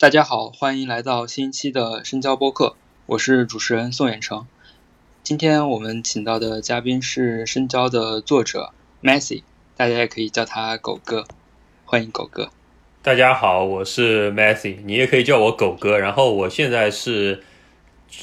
大家好，欢迎来到新一期的深交播客，我是主持人宋远成。今天我们请到的嘉宾是深交的作者 Messi，大家也可以叫他狗哥，欢迎狗哥。大家好，我是 Messi，你也可以叫我狗哥。然后我现在是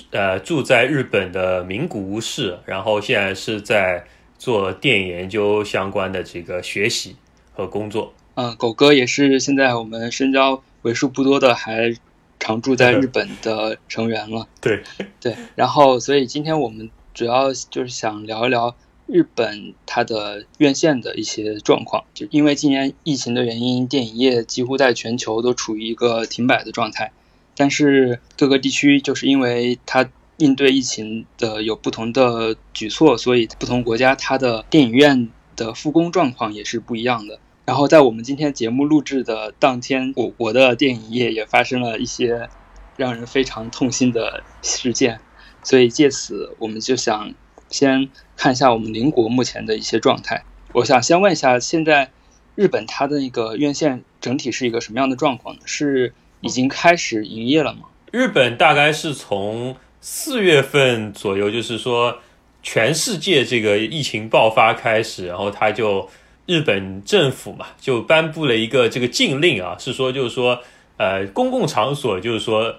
呃住在日本的名古屋市，然后现在是在做电影研究相关的这个学习和工作。嗯，狗哥也是现在我们深交。为数不多的还常住在 日本的成员了。对对，然后所以今天我们主要就是想聊一聊日本它的院线的一些状况。就因为今年疫情的原因，电影业几乎在全球都处于一个停摆的状态。但是各个地区就是因为它应对疫情的有不同的举措，所以不同国家它的电影院的复工状况也是不一样的。然后在我们今天节目录制的当天，我国的电影业也发生了一些让人非常痛心的事件，所以借此我们就想先看一下我们邻国目前的一些状态。我想先问一下，现在日本它的那个院线整体是一个什么样的状况？是已经开始营业了吗？日本大概是从四月份左右，就是说全世界这个疫情爆发开始，然后它就。日本政府嘛，就颁布了一个这个禁令啊，是说就是说，呃，公共场所就是说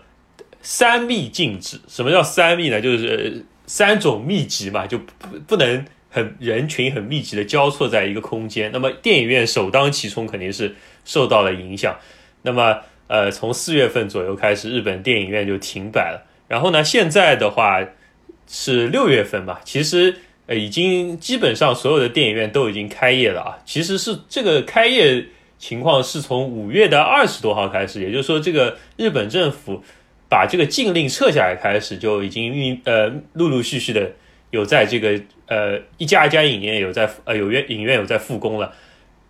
三密禁止。什么叫三密呢？就是三种密集嘛，就不不能很人群很密集的交错在一个空间。那么电影院首当其冲肯定是受到了影响。那么呃，从四月份左右开始，日本电影院就停摆了。然后呢，现在的话是六月份吧，其实。呃，已经基本上所有的电影院都已经开业了啊。其实是这个开业情况是从五月的二十多号开始，也就是说，这个日本政府把这个禁令撤下来开始，就已经运呃陆陆续续的有在这个呃一家一家影院有在呃有院影院有在复工了。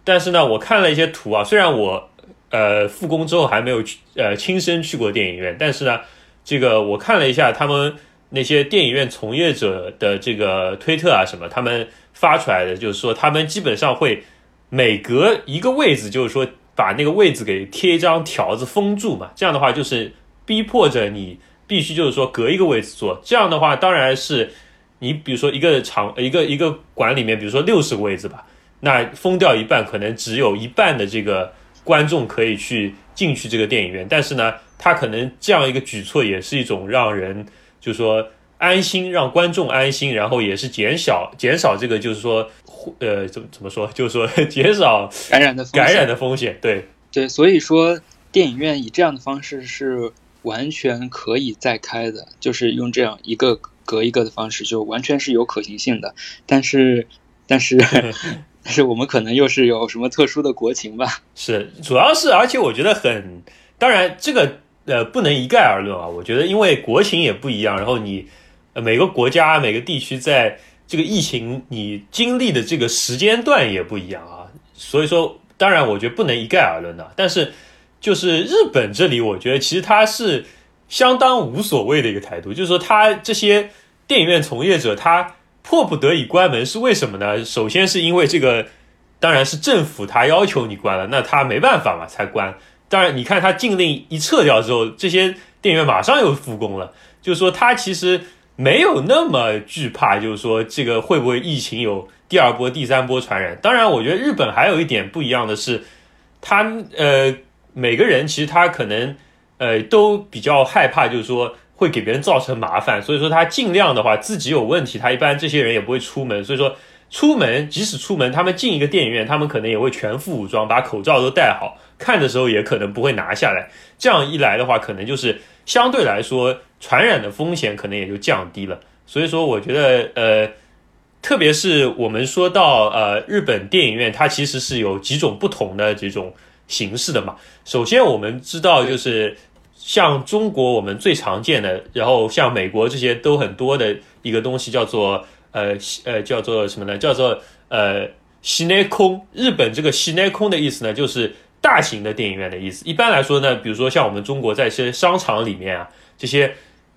但是呢，我看了一些图啊，虽然我呃复工之后还没有去呃亲身去过电影院，但是呢，这个我看了一下他们。那些电影院从业者的这个推特啊什么，他们发出来的就是说，他们基本上会每隔一个位置，就是说把那个位置给贴一张条子封住嘛。这样的话，就是逼迫着你必须就是说隔一个位置坐。这样的话，当然是你比如说一个场一个一个馆里面，比如说六十个位置吧，那封掉一半，可能只有一半的这个观众可以去进去这个电影院。但是呢，他可能这样一个举措也是一种让人。就说安心，让观众安心，然后也是减少减少这个，就是说，呃，怎么怎么说？就是说减少感染的感染的风险。对对，所以说电影院以这样的方式是完全可以再开的，就是用这样一个隔一个的方式，就完全是有可行性的。但是，但是，但是我们可能又是有什么特殊的国情吧？是，主要是，而且我觉得很，当然这个。呃，不能一概而论啊。我觉得，因为国情也不一样，然后你，每个国家、每个地区在这个疫情你经历的这个时间段也不一样啊。所以说，当然，我觉得不能一概而论的。但是，就是日本这里，我觉得其实它是相当无所谓的一个态度，就是说，他这些电影院从业者，他迫不得已关门是为什么呢？首先是因为这个，当然是政府他要求你关了，那他没办法嘛，才关。当然，你看他禁令一撤掉之后，这些电影院马上又复工了。就是说，他其实没有那么惧怕，就是说这个会不会疫情有第二波、第三波传染。当然，我觉得日本还有一点不一样的是，他呃每个人其实他可能呃都比较害怕，就是说会给别人造成麻烦，所以说他尽量的话自己有问题，他一般这些人也不会出门。所以说出门即使出门，他们进一个电影院，他们可能也会全副武装，把口罩都戴好。看的时候也可能不会拿下来，这样一来的话，可能就是相对来说传染的风险可能也就降低了。所以说，我觉得呃，特别是我们说到呃日本电影院，它其实是有几种不同的这种形式的嘛。首先我们知道就是像中国我们最常见的，然后像美国这些都很多的一个东西叫做呃呃叫做什么呢？叫做呃西内空。日本这个西内空的意思呢，就是。大型的电影院的意思，一般来说呢，比如说像我们中国在一些商场里面啊，这些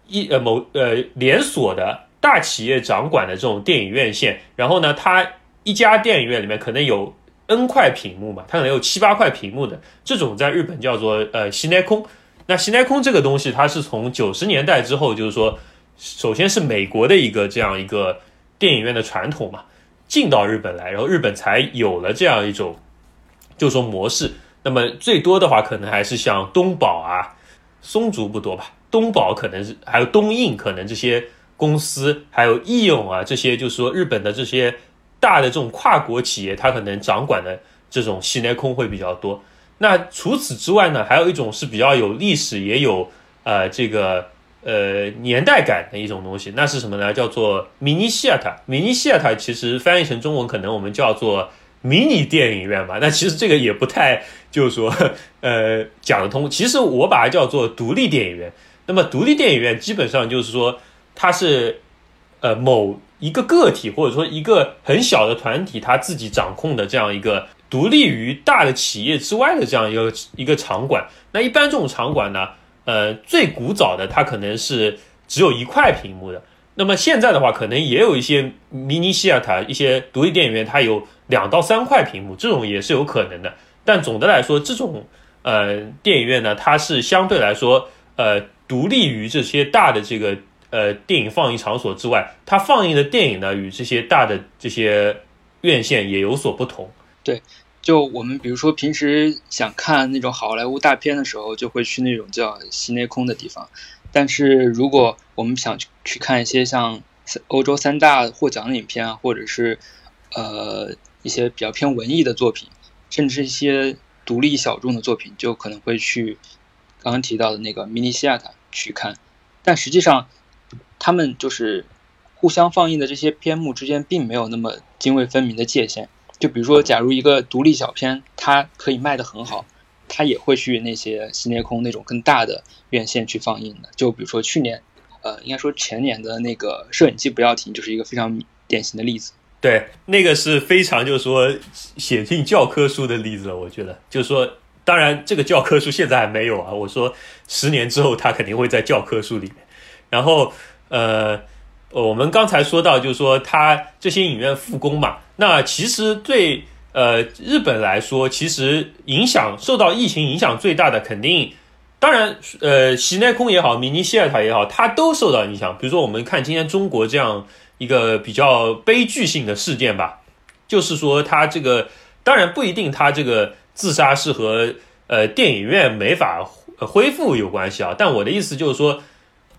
一呃某呃连锁的大企业掌管的这种电影院线，然后呢，它一家电影院里面可能有 N 块屏幕嘛，它可能有七八块屏幕的这种，在日本叫做呃西内空。那西奈空这个东西，它是从九十年代之后，就是说，首先是美国的一个这样一个电影院的传统嘛，进到日本来，然后日本才有了这样一种，就是说模式。那么最多的话，可能还是像东宝啊、松竹不多吧，东宝可能是还有东映，可能这些公司，还有义勇啊这些，就是说日本的这些大的这种跨国企业，它可能掌管的这种西内空会比较多。那除此之外呢，还有一种是比较有历史，也有呃这个呃年代感的一种东西，那是什么呢？叫做迷你西 t 迷你西 t 其实翻译成中文可能我们叫做迷你电影院吧。那其实这个也不太就是说 呃讲得通。其实我把它叫做独立电影院。那么独立电影院基本上就是说它是呃某一个个体或者说一个很小的团体他自己掌控的这样一个。独立于大的企业之外的这样一个一个场馆，那一般这种场馆呢，呃，最古早的它可能是只有一块屏幕的。那么现在的话，可能也有一些迷你西雅塔一些独立电影院，它有两到三块屏幕，这种也是有可能的。但总的来说，这种呃电影院呢，它是相对来说呃独立于这些大的这个呃电影放映场所之外，它放映的电影呢，与这些大的这些院线也有所不同。对。就我们比如说平时想看那种好莱坞大片的时候，就会去那种叫西内空的地方。但是如果我们想去去看一些像欧洲三大获奖的影片啊，或者是呃一些比较偏文艺的作品，甚至一些独立小众的作品，就可能会去刚刚提到的那个迷你西雅塔去看。但实际上，他们就是互相放映的这些片目之间，并没有那么泾渭分明的界限。就比如说，假如一个独立小片，它可以卖得很好，它也会去那些新内空那种更大的院线去放映的。就比如说去年，呃，应该说前年的那个《摄影机不要停》，就是一个非常典型的例子。对，那个是非常就是说写进教科书的例子，我觉得就是说，当然这个教科书现在还没有啊。我说十年之后，它肯定会在教科书里面。然后，呃。我们刚才说到，就是说它这些影院复工嘛，那其实对呃日本来说，其实影响受到疫情影响最大的，肯定当然呃西内空也好，迷你西尔塔也好，它都受到影响。比如说我们看今天中国这样一个比较悲剧性的事件吧，就是说它这个当然不一定，它这个自杀是和呃电影院没法恢复有关系啊。但我的意思就是说。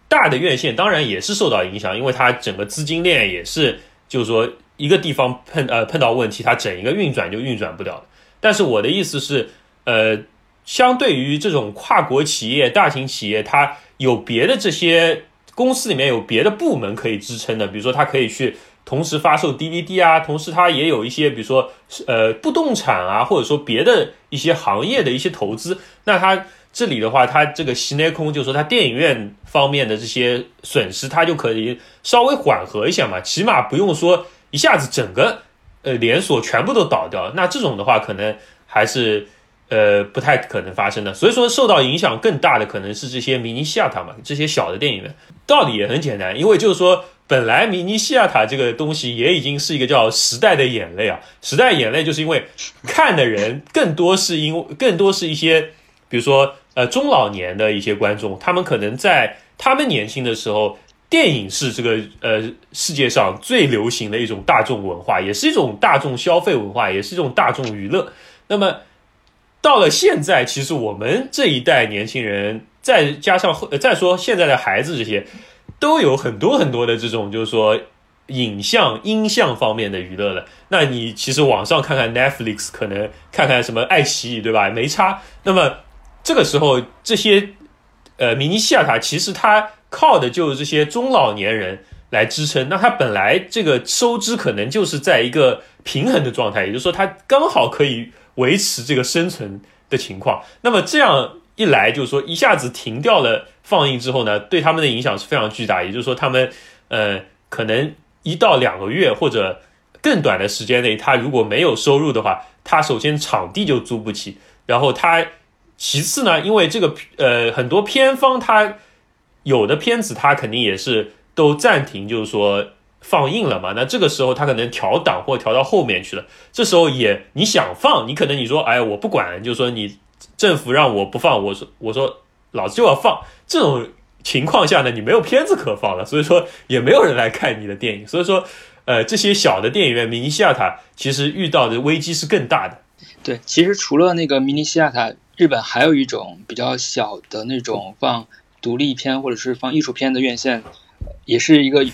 大的院线当然也是受到影响，因为它整个资金链也是，就是说一个地方碰呃碰到问题，它整一个运转就运转不了但是我的意思是，呃，相对于这种跨国企业、大型企业，它有别的这些公司里面有别的部门可以支撑的，比如说它可以去同时发售 DVD 啊，同时它也有一些比如说呃不动产啊，或者说别的一些行业的一些投资，那它。这里的话，它这个西内空就是说，它电影院方面的这些损失，它就可以稍微缓和一下嘛，起码不用说一下子整个呃连锁全部都倒掉。那这种的话，可能还是呃不太可能发生的。所以说，受到影响更大的可能是这些迷你西亚塔嘛，这些小的电影院。道理也很简单，因为就是说，本来迷你西亚塔这个东西也已经是一个叫时代的眼泪啊，时代眼泪就是因为看的人更多是因为更多是一些，比如说。呃，中老年的一些观众，他们可能在他们年轻的时候，电影是这个呃世界上最流行的一种大众文化，也是一种大众消费文化，也是一种大众娱乐。那么到了现在，其实我们这一代年轻人，再加上再说现在的孩子，这些都有很多很多的这种，就是说影像、音像方面的娱乐了。那你其实网上看看 Netflix，可能看看什么爱奇艺，对吧？没差。那么这个时候，这些呃迷你西雅塔其实它靠的就是这些中老年人来支撑。那他本来这个收支可能就是在一个平衡的状态，也就是说他刚好可以维持这个生存的情况。那么这样一来，就是说一下子停掉了放映之后呢，对他们的影响是非常巨大。也就是说，他们呃可能一到两个月或者更短的时间内，他如果没有收入的话，他首先场地就租不起，然后他。其次呢，因为这个呃很多片方它有的片子它肯定也是都暂停，就是说放映了嘛。那这个时候它可能调档或调到后面去了。这时候也你想放，你可能你说哎我不管，就是说你政府让我不放，我说我说老子就要放。这种情况下呢，你没有片子可放了，所以说也没有人来看你的电影。所以说，呃，这些小的电影院，明尼西亚塔其实遇到的危机是更大的。对，其实除了那个明尼西亚塔，日本还有一种比较小的那种放独立片或者是放艺术片的院线，也是一个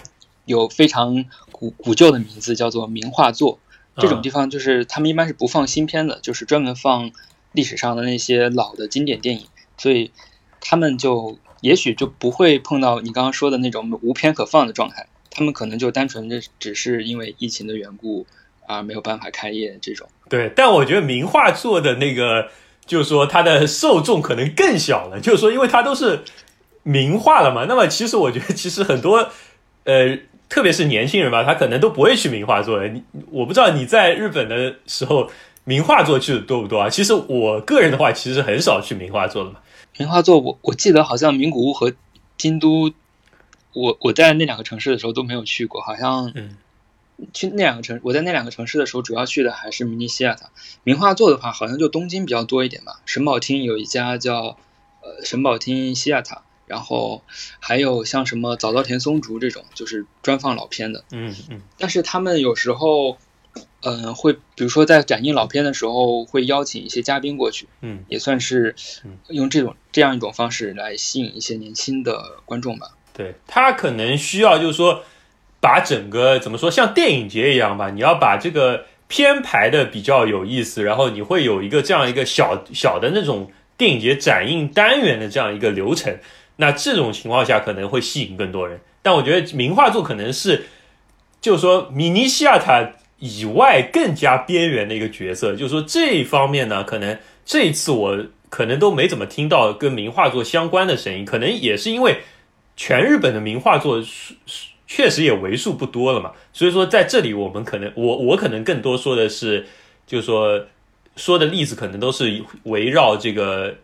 有非常古古旧的名字，叫做名画作。这种地方就是他们一般是不放新片的，就是专门放历史上的那些老的经典电影，所以他们就也许就不会碰到你刚刚说的那种无片可放的状态，他们可能就单纯的只是因为疫情的缘故啊没有办法开业这种。对，但我觉得名画作的那个，就是说它的受众可能更小了，就是说因为它都是名画了嘛。那么其实我觉得，其实很多呃。特别是年轻人吧，他可能都不会去名画座的。你我不知道你在日本的时候，名画座去的多不多啊？其实我个人的话，其实很少去名画座的嘛。名画座，我我记得好像名古屋和京都，我我在那两个城市的时候都没有去过。好像去那两个城，我在那两个城市的时候，主要去的还是明尼西亚塔。名画座的话，好像就东京比较多一点吧。神保町有一家叫呃神保町西亚塔。然后还有像什么早稻田松竹这种，就是专放老片的。嗯嗯。但是他们有时候，嗯，会比如说在展映老片的时候，会邀请一些嘉宾过去。嗯。也算是用这种这样一种方式来吸引一些年轻的观众吧。对他可能需要就是说，把整个怎么说，像电影节一样吧，你要把这个片排的比较有意思，然后你会有一个这样一个小小的那种电影节展映单元的这样一个流程。那这种情况下可能会吸引更多人，但我觉得名画作可能是，就是说米尼西亚塔以外更加边缘的一个角色，就是说这一方面呢，可能这一次我可能都没怎么听到跟名画作相关的声音，可能也是因为全日本的名画座确实也为数不多了嘛，所以说在这里我们可能我我可能更多说的是，就是说说的例子可能都是围绕这个。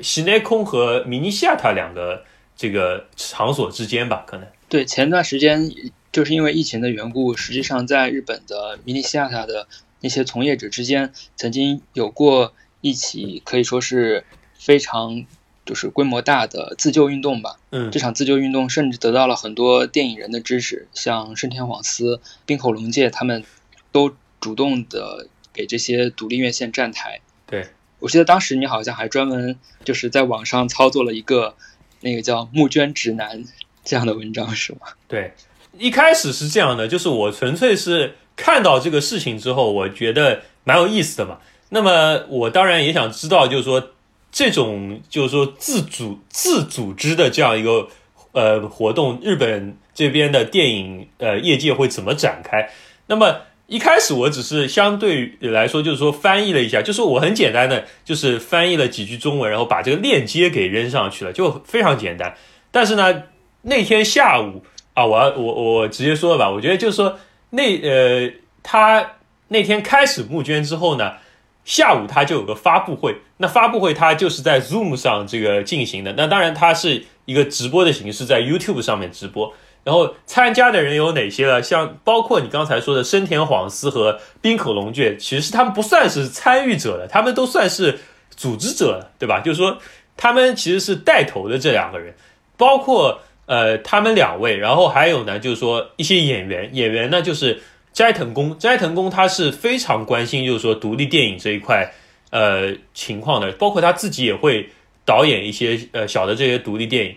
西内空和米尼西亚塔两个这个场所之间吧，可能对。前段时间就是因为疫情的缘故，实际上在日本的米尼西亚塔的那些从业者之间，曾经有过一起可以说是非常就是规模大的自救运动吧。嗯，这场自救运动甚至得到了很多电影人的支持，像深田晃司、滨口龙介他们都主动的给这些独立院线站台。对。我记得当时你好像还专门就是在网上操作了一个那个叫募捐指南这样的文章，是吗？对，一开始是这样的，就是我纯粹是看到这个事情之后，我觉得蛮有意思的嘛。那么我当然也想知道，就是说这种就是说自主自组织的这样一个呃活动，日本这边的电影呃业界会怎么展开？那么。一开始我只是相对来说，就是说翻译了一下，就是我很简单的，就是翻译了几句中文，然后把这个链接给扔上去了，就非常简单。但是呢，那天下午啊，我我我直接说了吧，我觉得就是说那呃，他那天开始募捐之后呢，下午他就有个发布会，那发布会他就是在 Zoom 上这个进行的，那当然它是一个直播的形式，在 YouTube 上面直播。然后参加的人有哪些呢？像包括你刚才说的深田晃司和滨口龙介，其实他们不算是参与者了，他们都算是组织者，对吧？就是说他们其实是带头的这两个人，包括呃他们两位，然后还有呢，就是说一些演员，演员呢就是斋藤工，斋藤工他是非常关心就是说独立电影这一块呃情况的，包括他自己也会导演一些呃小的这些独立电影。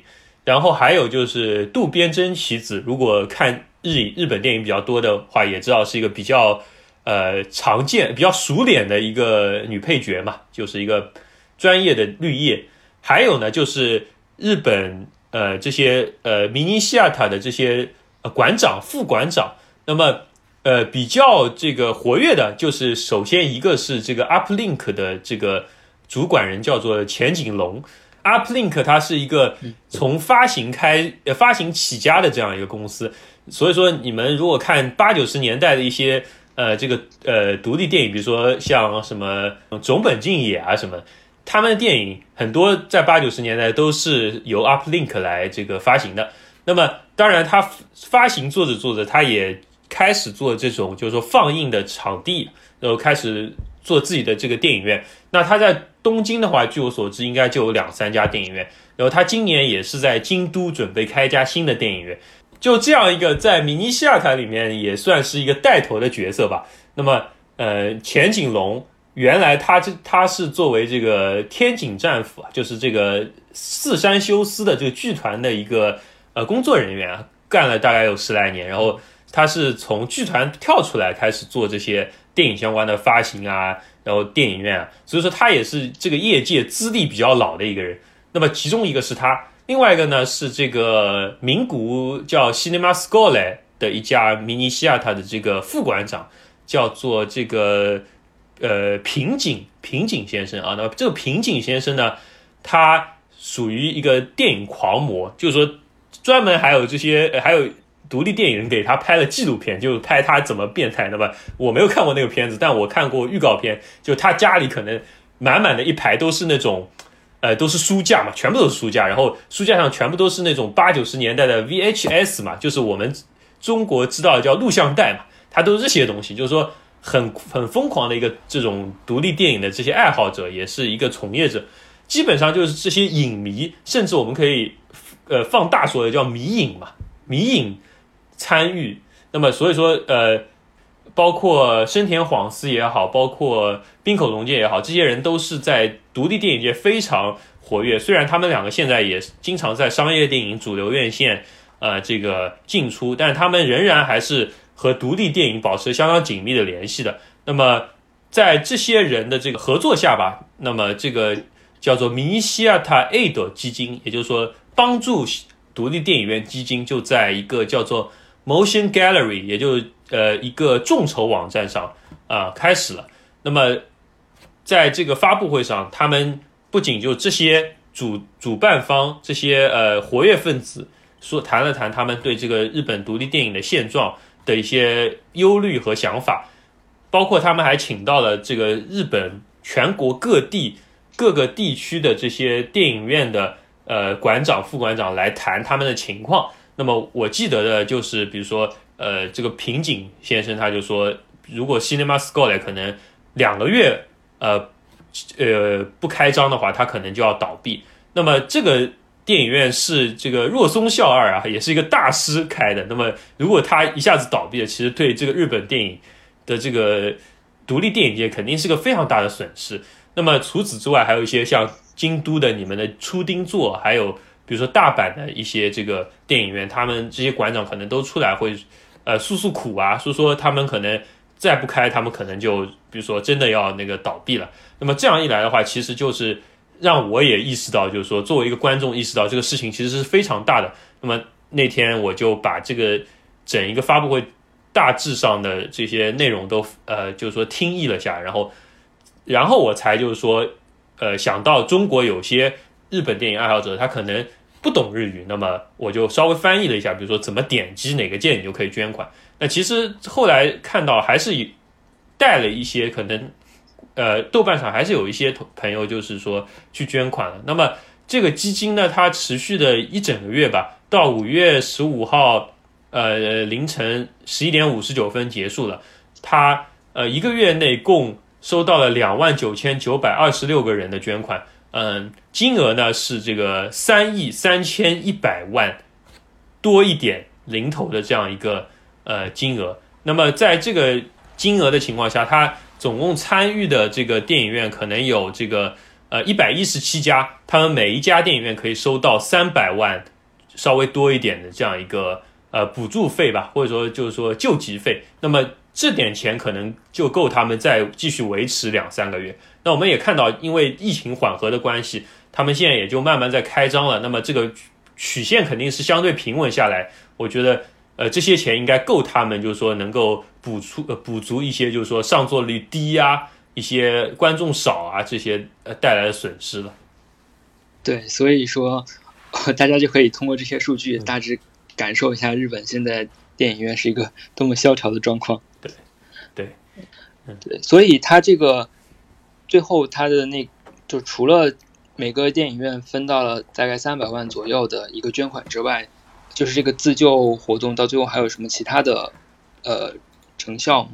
然后还有就是渡边真棋子，如果看日日本电影比较多的话，也知道是一个比较呃常见、比较熟脸的一个女配角嘛，就是一个专业的绿叶。还有呢，就是日本呃这些呃明尼西亚塔的这些馆长、副馆长。那么呃比较这个活跃的，就是首先一个是这个 UpLink 的这个主管人叫做前景龙。Uplink 它是一个从发行开呃发行起家的这样一个公司，所以说你们如果看八九十年代的一些呃这个呃独立电影，比如说像什么总本敬也啊什么，他们的电影很多在八九十年代都是由 Uplink 来这个发行的。那么当然他发行做着做着，他也开始做这种就是说放映的场地，然后开始做自己的这个电影院。那他在东京的话，据我所知，应该就有两三家电影院。然后他今年也是在京都准备开一家新的电影院。就这样一个在米尼西亚塔里面也算是一个带头的角色吧。那么，呃，前景龙原来他这他是作为这个天井战斧啊，就是这个四山修斯的这个剧团的一个呃工作人员啊，干了大概有十来年。然后他是从剧团跳出来开始做这些电影相关的发行啊。然后电影院啊，所以说他也是这个业界资历比较老的一个人。那么其中一个是他，另外一个呢是这个名古叫 Cinema Score 的一家迷你西亚塔的这个副馆长，叫做这个呃平井平井先生啊。那么这个平井先生呢，他属于一个电影狂魔，就是说专门还有这些还有。独立电影人给他拍了纪录片，就拍他怎么变态。那么我没有看过那个片子，但我看过预告片。就他家里可能满满的一排都是那种，呃，都是书架嘛，全部都是书架，然后书架上全部都是那种八九十年代的 VHS 嘛，就是我们中国知道叫录像带嘛，它都是这些东西。就是说很很疯狂的一个这种独立电影的这些爱好者，也是一个从业者，基本上就是这些影迷，甚至我们可以呃放大说的叫迷影嘛，迷影。参与，那么所以说，呃，包括深田晃司也好，包括滨口龙介也好，这些人都是在独立电影界非常活跃。虽然他们两个现在也经常在商业电影主流院线，呃，这个进出，但他们仍然还是和独立电影保持相当紧密的联系的。那么在这些人的这个合作下吧，那么这个叫做米西亚塔 A 的基金，也就是说帮助独立电影院基金，就在一个叫做。Motion Gallery，也就呃一个众筹网站上啊开始了。那么在这个发布会上，他们不仅就这些主主办方这些呃活跃分子说谈了谈他们对这个日本独立电影的现状的一些忧虑和想法，包括他们还请到了这个日本全国各地各个地区的这些电影院的呃馆长、副馆长来谈他们的情况。那么我记得的就是，比如说，呃，这个平井先生他就说，如果 Cinema Score 可能两个月，呃，呃不开张的话，他可能就要倒闭。那么这个电影院是这个若松孝二啊，也是一个大师开的。那么如果他一下子倒闭了，其实对这个日本电影的这个独立电影界肯定是个非常大的损失。那么除此之外，还有一些像京都的你们的初丁座，还有。比如说大阪的一些这个电影院，他们这些馆长可能都出来会，呃，诉诉苦啊，说说他们可能再不开，他们可能就比如说真的要那个倒闭了。那么这样一来的话，其实就是让我也意识到，就是说作为一个观众意识到这个事情其实是非常大的。那么那天我就把这个整一个发布会大致上的这些内容都呃，就是说听译了下，然后然后我才就是说呃想到中国有些日本电影爱好者，他可能。不懂日语，那么我就稍微翻译了一下，比如说怎么点击哪个键你就可以捐款。那其实后来看到还是带了一些可能，呃，豆瓣上还是有一些朋友就是说去捐款了。那么这个基金呢，它持续的一整个月吧，到五月十五号，呃，凌晨十一点五十九分结束了。它呃一个月内共收到了两万九千九百二十六个人的捐款。嗯，金额呢是这个三亿三千一百万多一点零头的这样一个呃金额。那么在这个金额的情况下，它总共参与的这个电影院可能有这个呃一百一十七家，他们每一家电影院可以收到三百万稍微多一点的这样一个呃补助费吧，或者说就是说救济费。那么这点钱可能就够他们再继续维持两三个月。那我们也看到，因为疫情缓和的关系，他们现在也就慢慢在开张了。那么这个曲线肯定是相对平稳下来。我觉得，呃，这些钱应该够他们，就是说能够补出呃补足一些，就是说上座率低啊，一些观众少啊这些呃带来的损失了。对，所以说 大家就可以通过这些数据大致感受一下日本现在电影院是一个多么萧条的状况。对，对，嗯，对，所以他这个。最后，他的那就除了每个电影院分到了大概三百万左右的一个捐款之外，就是这个自救活动到最后还有什么其他的呃成效吗？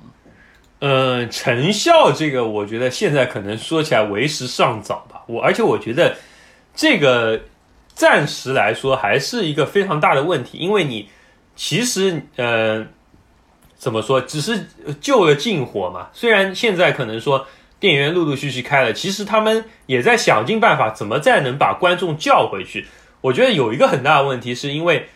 嗯，成效这个，我觉得现在可能说起来为时尚早吧。我而且我觉得这个暂时来说还是一个非常大的问题，因为你其实呃怎么说，只是救了近火嘛。虽然现在可能说电影院陆陆续续开了，其实他们也在想尽办法怎么再能把观众叫回去。我觉得有一个很大的问题，是因为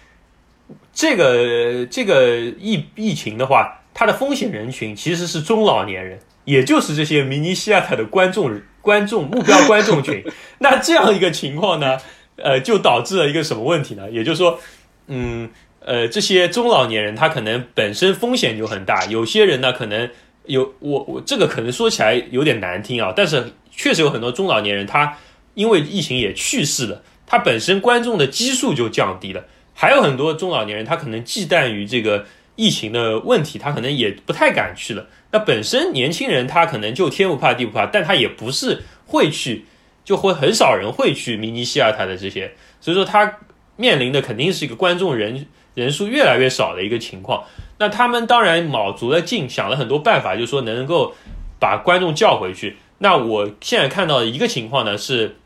这个这个疫疫情的话。它的风险人群其实是中老年人，也就是这些迷你西亚塔的观众观众目标观众群。那这样一个情况呢，呃，就导致了一个什么问题呢？也就是说，嗯，呃，这些中老年人他可能本身风险就很大，有些人呢可能有我我这个可能说起来有点难听啊，但是确实有很多中老年人他因为疫情也去世了，他本身观众的基数就降低了，还有很多中老年人他可能忌惮于这个。疫情的问题，他可能也不太敢去了。那本身年轻人他可能就天不怕地不怕，但他也不是会去，就会很少人会去明尼西亚他的这些，所以说他面临的肯定是一个观众人人数越来越少的一个情况。那他们当然卯足了劲，想了很多办法，就是说能够把观众叫回去。那我现在看到一个情况呢，是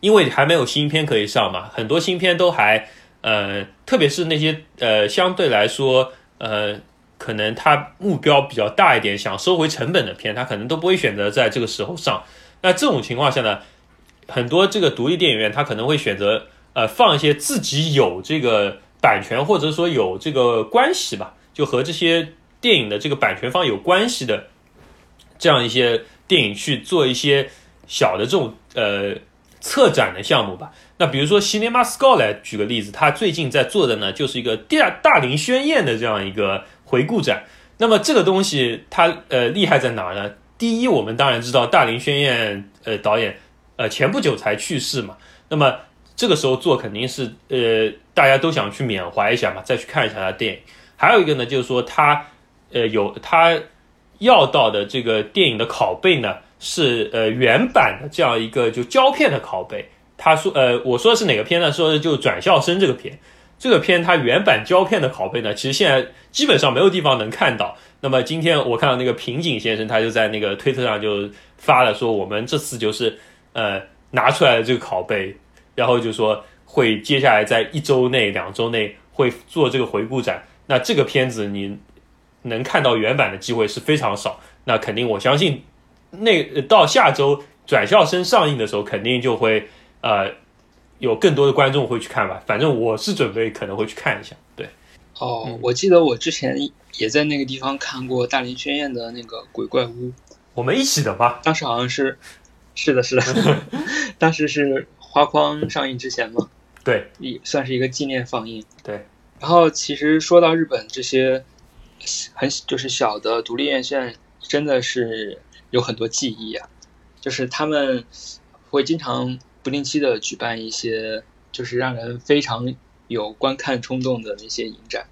因为还没有新片可以上嘛，很多新片都还。呃，特别是那些呃相对来说呃可能他目标比较大一点，想收回成本的片，他可能都不会选择在这个时候上。那这种情况下呢，很多这个独立电影院他可能会选择呃放一些自己有这个版权或者说有这个关系吧，就和这些电影的这个版权方有关系的这样一些电影去做一些小的这种呃策展的项目吧。那比如说 Cinema Score 来举个例子，他最近在做的呢，就是一个大大龄宣言的这样一个回顾展。那么这个东西它呃厉害在哪呢？第一，我们当然知道大龄宣言呃导演呃前不久才去世嘛，那么这个时候做肯定是呃大家都想去缅怀一下嘛，再去看一下他的电影。还有一个呢，就是说他呃有他要到的这个电影的拷贝呢，是呃原版的这样一个就胶片的拷贝。他说：“呃，我说的是哪个片呢？说的就《转校生》这个片。这个片它原版胶片的拷贝呢，其实现在基本上没有地方能看到。那么今天我看到那个平井先生，他就在那个推特上就发了说，我们这次就是呃拿出来的这个拷贝，然后就说会接下来在一周内、两周内会做这个回顾展。那这个片子你能看到原版的机会是非常少。那肯定我相信，那到下周《转校生》上映的时候，肯定就会。”呃，有更多的观众会去看吧。反正我是准备可能会去看一下。对，哦，我记得我之前也在那个地方看过大林宣彦的那个鬼怪屋，我们一起的吧？当时好像是，是的，是的，当时是花框上映之前嘛。对，也算是一个纪念放映。对。然后其实说到日本这些很就是小的独立院线，真的是有很多记忆啊，就是他们会经常。不定期的举办一些就是让人非常有观看冲动的那些影展，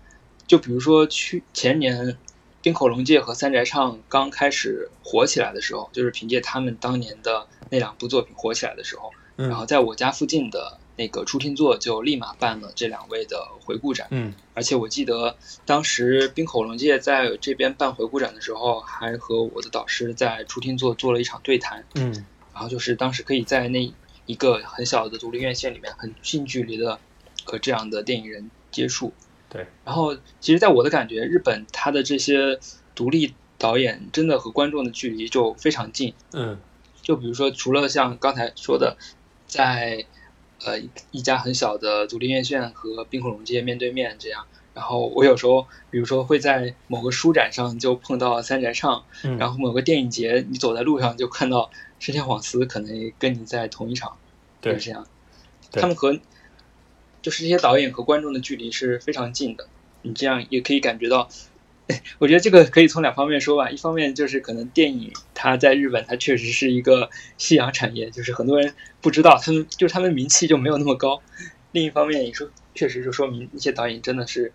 就比如说去前年冰口龙介和三宅唱刚开始火起来的时候，就是凭借他们当年的那两部作品火起来的时候，然后在我家附近的那个初听座就立马办了这两位的回顾展，嗯，而且我记得当时冰口龙介在这边办回顾展的时候，还和我的导师在初听座做了一场对谈，嗯，然后就是当时可以在那。一个很小的独立院线里面，很近距离的和这样的电影人接触。对，然后其实，在我的感觉，日本它的这些独立导演真的和观众的距离就非常近。嗯，就比如说，除了像刚才说的，在呃一家很小的独立院线和冰火龙街面对面这样，然后我有时候，比如说会在某个书展上就碰到三宅唱，然后某个电影节，你走在路上就看到。深田晃司可能跟你在同一场，就是，这样，他们和就是这些导演和观众的距离是非常近的。你这样也可以感觉到，我觉得这个可以从两方面说吧。一方面就是可能电影它在日本它确实是一个夕阳产业，就是很多人不知道，他们就是他们名气就没有那么高。另一方面，你说确实就说明一些导演真的是，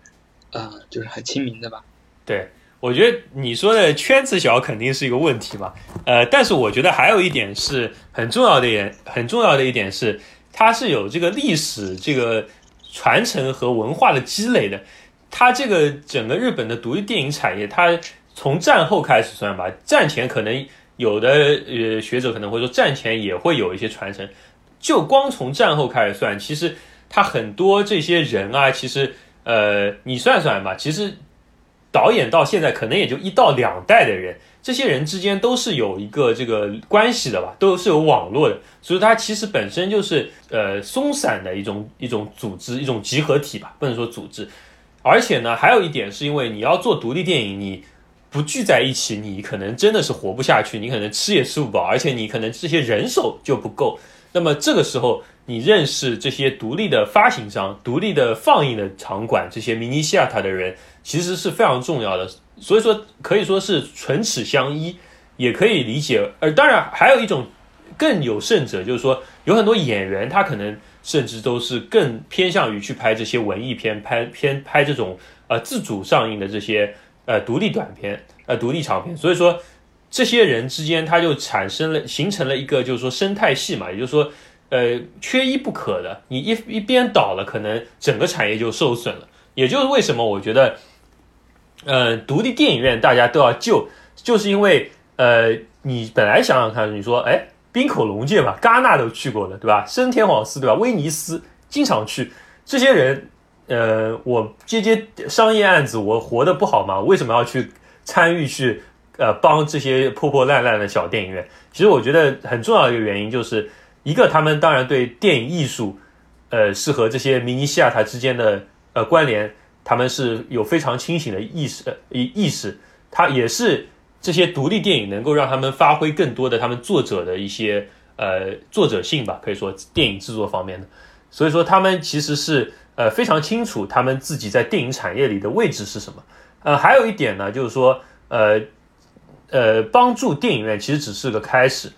呃，就是很亲民的吧？对。我觉得你说的圈子小肯定是一个问题嘛，呃，但是我觉得还有一点是很重要的一点，很重要的一点是，它是有这个历史、这个传承和文化的积累的。它这个整个日本的独立电影产业，它从战后开始算吧，战前可能有的呃学者可能会说战前也会有一些传承，就光从战后开始算，其实他很多这些人啊，其实呃你算算吧，其实导演到现在可能也就一到两代的人。这些人之间都是有一个这个关系的吧，都是有网络的，所以它其实本身就是呃松散的一种一种组织，一种集合体吧，不能说组织。而且呢，还有一点是因为你要做独立电影，你不聚在一起，你可能真的是活不下去，你可能吃也吃不饱，而且你可能这些人手就不够。那么这个时候，你认识这些独立的发行商、独立的放映的场馆、这些迷你西塔的人，其实是非常重要的。所以说，可以说是唇齿相依，也可以理解。而当然，还有一种更有甚者，就是说，有很多演员，他可能甚至都是更偏向于去拍这些文艺片，拍偏拍这种呃自主上映的这些呃独立短片、呃独立长片。所以说，这些人之间，他就产生了形成了一个就是说生态系嘛，也就是说，呃，缺一不可的。你一一边倒了，可能整个产业就受损了。也就是为什么我觉得。呃，独立电影院大家都要救，就是因为呃，你本来想想看，你说，哎，滨口龙介嘛，戛纳都去过了，对吧？升天皇寺，对吧？威尼斯经常去，这些人，呃，我接接商业案子，我活得不好吗？为什么要去参与去，呃，帮这些破破烂烂的小电影院？其实我觉得很重要的一个原因，就是一个他们当然对电影艺术，呃，是和这些明尼西亚塔之间的呃关联。他们是有非常清醒的意识，意意识，他也是这些独立电影能够让他们发挥更多的他们作者的一些呃作者性吧，可以说电影制作方面的，所以说他们其实是呃非常清楚他们自己在电影产业里的位置是什么。呃，还有一点呢，就是说呃呃帮助电影院其实只是个开始，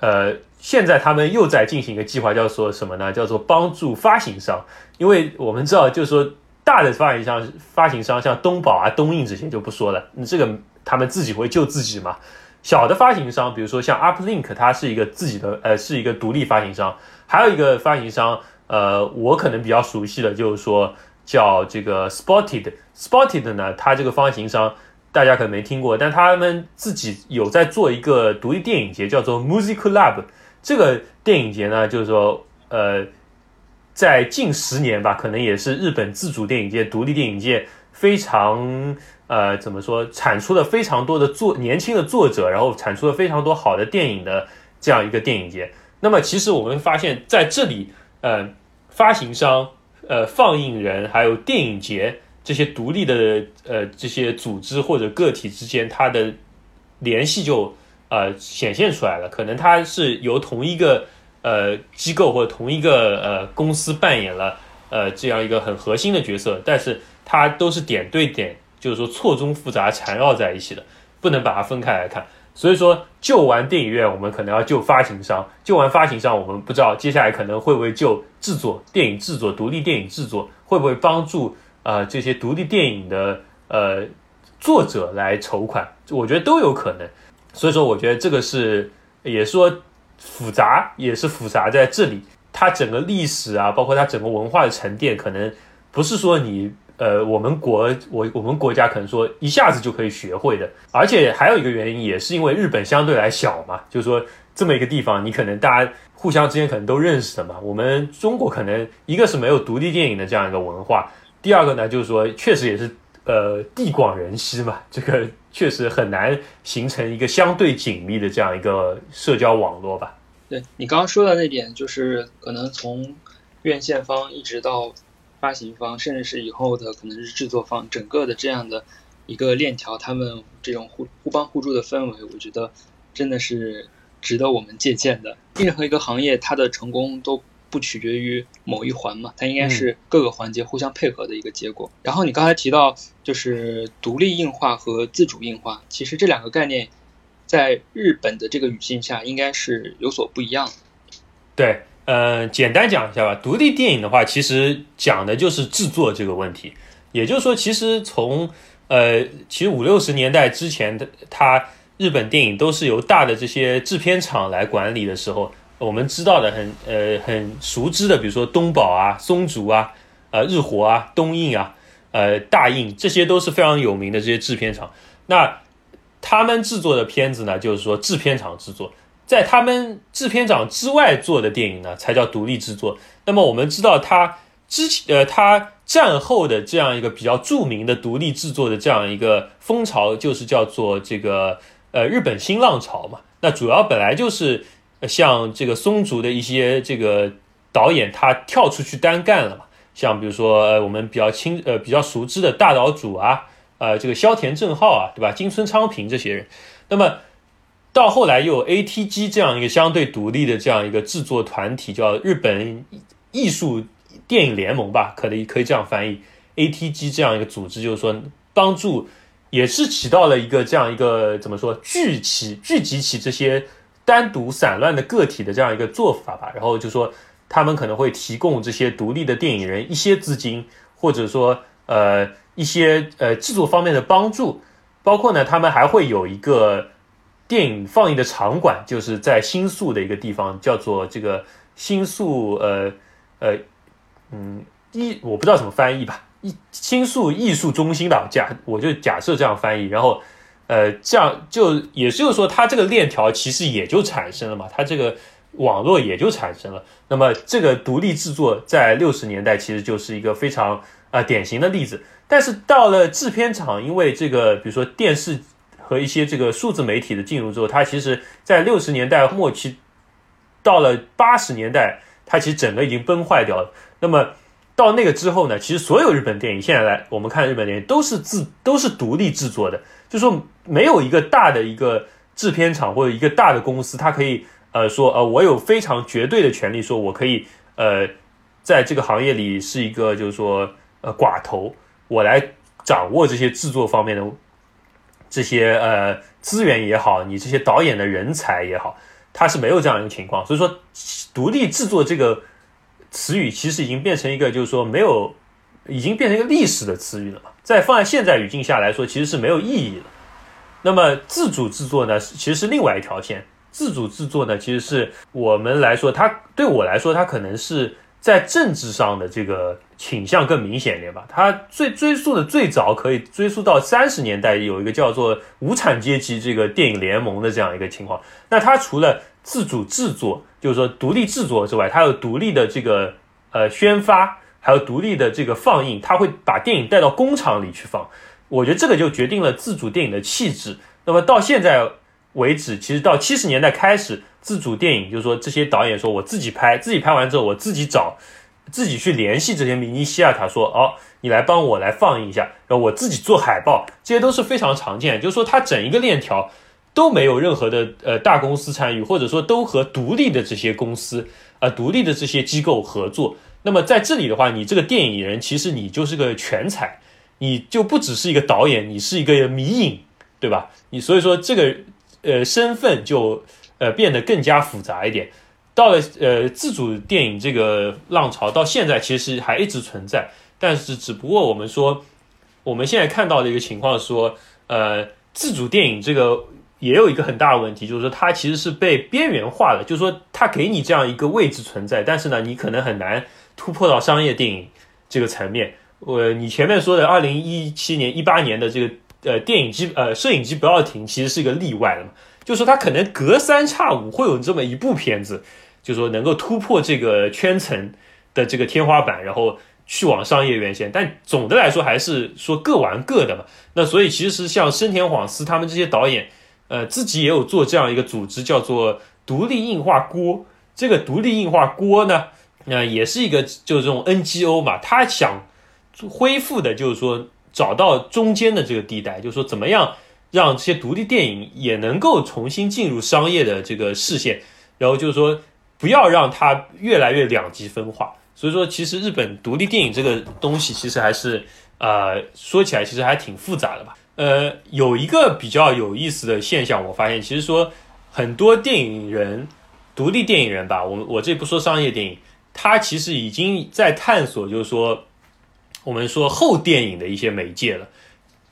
呃，现在他们又在进行一个计划，叫做什么呢？叫做帮助发行商，因为我们知道，就是说。大的发行商，发行商像东宝啊、东映这些就不说了，你这个他们自己会救自己嘛。小的发行商，比如说像 Uplink，它是一个自己的，呃，是一个独立发行商。还有一个发行商，呃，我可能比较熟悉的，就是说叫这个 Spotted。Spotted 呢，它这个发行商大家可能没听过，但他们自己有在做一个独立电影节，叫做 Music Lab。这个电影节呢，就是说，呃。在近十年吧，可能也是日本自主电影界、独立电影界非常呃怎么说，产出了非常多的作年轻的作者，然后产出了非常多好的电影的这样一个电影节。那么，其实我们发现在这里，呃，发行商、呃，放映人还有电影节这些独立的呃这些组织或者个体之间，它的联系就呃显现出来了。可能它是由同一个。呃，机构或者同一个呃公司扮演了呃这样一个很核心的角色，但是它都是点对点，就是说错综复杂缠绕在一起的，不能把它分开来看。所以说，救完电影院，我们可能要救发行商；救完发行商，我们不知道接下来可能会不会救制作电影制作、独立电影制作，会不会帮助呃这些独立电影的呃作者来筹款？我觉得都有可能。所以说，我觉得这个是也说。复杂也是复杂在这里，它整个历史啊，包括它整个文化的沉淀，可能不是说你呃，我们国我我们国家可能说一下子就可以学会的。而且还有一个原因，也是因为日本相对来小嘛，就是说这么一个地方，你可能大家互相之间可能都认识的嘛。我们中国可能一个是没有独立电影的这样一个文化，第二个呢，就是说确实也是呃地广人稀嘛，这个。确实很难形成一个相对紧密的这样一个社交网络吧？对你刚刚说的那点，就是可能从院线方一直到发行方，甚至是以后的可能是制作方，整个的这样的一个链条，他们这种互互帮互助的氛围，我觉得真的是值得我们借鉴的。任何一个行业，它的成功都。不取决于某一环嘛，它应该是各个环节互相配合的一个结果。然后你刚才提到就是独立硬化和自主硬化，其实这两个概念在日本的这个语境下应该是有所不一样的。对，呃，简单讲一下吧。独立电影的话，其实讲的就是制作这个问题。也就是说，其实从呃，其实五六十年代之前的，它日本电影都是由大的这些制片厂来管理的时候。我们知道的很呃很熟知的，比如说东宝啊、松竹啊、呃日活啊、东映啊、呃大映，这些都是非常有名的这些制片厂。那他们制作的片子呢，就是说制片厂制作，在他们制片长之外做的电影呢，才叫独立制作。那么我们知道，他之前呃，他战后的这样一个比较著名的独立制作的这样一个风潮，就是叫做这个呃日本新浪潮嘛。那主要本来就是像这个松竹的一些这个导演，他跳出去单干了嘛。像比如说呃我们比较亲呃比较熟知的大岛主啊。呃，这个萧田正浩啊，对吧？金村昌平这些人，那么到后来又有 ATG 这样一个相对独立的这样一个制作团体，叫日本艺术电影联盟吧，可以可以这样翻译。ATG 这样一个组织，就是说帮助，也是起到了一个这样一个怎么说聚起聚集起这些单独散乱的个体的这样一个做法吧。然后就说他们可能会提供这些独立的电影人一些资金，或者说呃。一些呃制作方面的帮助，包括呢，他们还会有一个电影放映的场馆，就是在新宿的一个地方，叫做这个新宿呃呃嗯艺，我不知道怎么翻译吧，艺新宿艺术中心吧，假我就假设这样翻译，然后呃这样就也就是说，它这个链条其实也就产生了嘛，它这个网络也就产生了。那么这个独立制作在六十年代其实就是一个非常啊典型的例子。但是到了制片厂，因为这个，比如说电视和一些这个数字媒体的进入之后，它其实，在六十年代末期，到了八十年代，它其实整个已经崩坏掉了。那么到那个之后呢，其实所有日本电影现在来我们看日本电影都是自都是独立制作的，就说没有一个大的一个制片厂或者一个大的公司，它可以呃说呃我有非常绝对的权利，说我可以呃在这个行业里是一个就是说呃寡头。我来掌握这些制作方面的这些呃资源也好，你这些导演的人才也好，他是没有这样一个情况。所以说，独立制作这个词语其实已经变成一个，就是说没有，已经变成一个历史的词语了嘛。在放在现在语境下来说，其实是没有意义的。那么自主制作呢，其实是另外一条线。自主制作呢，其实是我们来说，它对我来说，它可能是在政治上的这个。倾向更明显一点吧。它最追溯的最早可以追溯到三十年代，有一个叫做无产阶级这个电影联盟的这样一个情况。那它除了自主制作，就是说独立制作之外，它有独立的这个呃宣发，还有独立的这个放映，它会把电影带到工厂里去放。我觉得这个就决定了自主电影的气质。那么到现在为止，其实到七十年代开始，自主电影就是说这些导演说我自己拍，自己拍完之后我自己找。自己去联系这些明尼西亚塔，说哦，你来帮我来放映一下，然后我自己做海报，这些都是非常常见。就是说，它整一个链条都没有任何的呃大公司参与，或者说都和独立的这些公司啊、独立的这些机构合作。那么在这里的话，你这个电影人其实你就是个全才，你就不只是一个导演，你是一个迷影，对吧？你所以说这个呃身份就呃变得更加复杂一点。到了呃自主电影这个浪潮，到现在其实还一直存在，但是只不过我们说，我们现在看到的一个情况是说，呃，自主电影这个也有一个很大的问题，就是说它其实是被边缘化的，就是说它给你这样一个位置存在，但是呢，你可能很难突破到商业电影这个层面。我你前面说的二零一七年、一八年的这个呃电影机呃摄影机不要停，其实是一个例外了嘛，就是说它可能隔三差五会有这么一部片子。就说能够突破这个圈层的这个天花板，然后去往商业院线，但总的来说还是说各玩各的嘛。那所以其实像深田晃司他们这些导演，呃，自己也有做这样一个组织，叫做独立映画锅。这个独立映画锅呢，那也是一个就是这种 NGO 嘛，他想恢复的就是说找到中间的这个地带，就是说怎么样让这些独立电影也能够重新进入商业的这个视线，然后就是说。不要让它越来越两极分化。所以说，其实日本独立电影这个东西，其实还是呃，说起来其实还挺复杂的吧。呃，有一个比较有意思的现象，我发现，其实说很多电影人，独立电影人吧，我我这不说商业电影，他其实已经在探索，就是说我们说后电影的一些媒介了。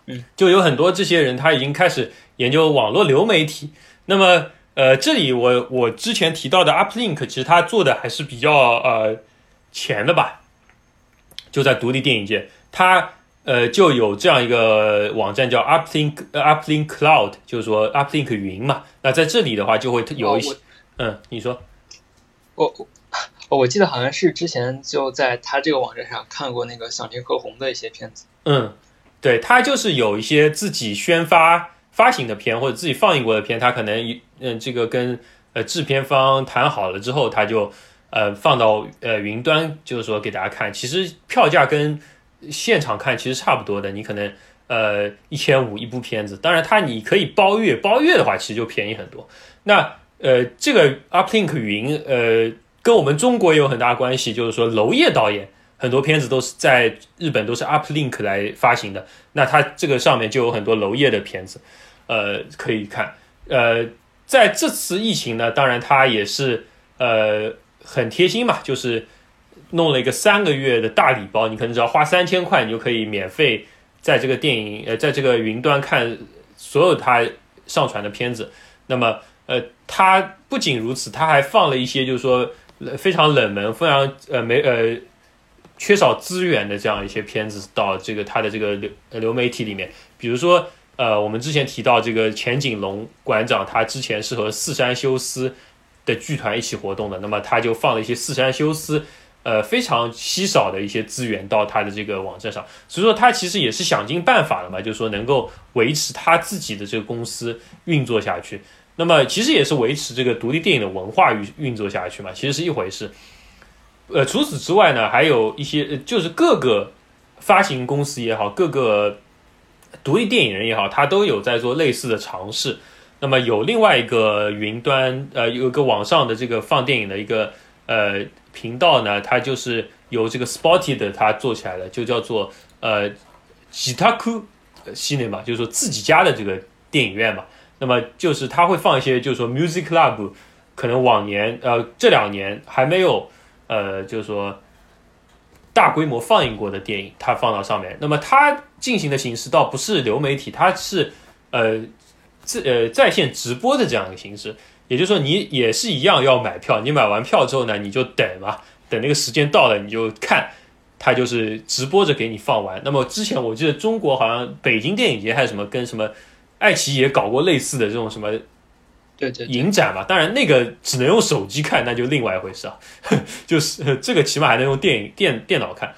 嗯，就有很多这些人，他已经开始研究网络流媒体。那么呃，这里我我之前提到的 Uplink，其实他做的还是比较呃前的吧，就在独立电影界，他呃，就有这样一个网站叫 Uplink Uplink Cloud，就是说 Uplink 云嘛。那在这里的话，就会有一些，嗯，你说，我我我记得好像是之前就在他这个网站上看过那个小林和红的一些片子。嗯，对他就是有一些自己宣发发行的片或者自己放映过的片，他可能嗯这个跟呃制片方谈好了之后，他就呃放到呃云端，就是说给大家看。其实票价跟现场看其实差不多的，你可能呃一千五一部片子，当然它你可以包月，包月的话其实就便宜很多。那呃这个 Uplink 云呃跟我们中国也有很大关系，就是说娄烨导演很多片子都是在日本都是 Uplink 来发行的，那它这个上面就有很多娄烨的片子，呃可以看。呃在这次疫情呢，当然它也是呃很贴心嘛，就是。弄了一个三个月的大礼包，你可能只要花三千块，你就可以免费在这个电影呃，在这个云端看所有它上传的片子。那么呃，它不仅如此，它还放了一些就是说非常冷门、非常呃没呃缺少资源的这样一些片子到这个他的这个流流媒体里面。比如说呃，我们之前提到这个钱景龙馆长，他之前是和四山修斯的剧团一起活动的，那么他就放了一些四山修斯。呃，非常稀少的一些资源到他的这个网站上，所以说他其实也是想尽办法了嘛，就是说能够维持他自己的这个公司运作下去。那么其实也是维持这个独立电影的文化运运作下去嘛，其实是一回事。呃，除此之外呢，还有一些就是各个发行公司也好，各个独立电影人也好，他都有在做类似的尝试。那么有另外一个云端，呃，有一个网上的这个放电影的一个呃。频道呢，它就是由这个 Spotted 它做起来的，就叫做呃吉他库系列嘛，就是说自己家的这个电影院嘛。那么就是他会放一些，就是说 Music Club 可能往年呃这两年还没有呃就是说大规模放映过的电影，它放到上面。那么它进行的形式倒不是流媒体，它是呃在呃在线直播的这样一个形式。也就是说，你也是一样要买票。你买完票之后呢，你就等嘛，等那个时间到了，你就看，它就是直播着给你放完。那么之前我记得中国好像北京电影节还是什么，跟什么爱奇艺也搞过类似的这种什么对对影展嘛。当然那个只能用手机看，那就另外一回事啊。就是 这个起码还能用电影电电脑看。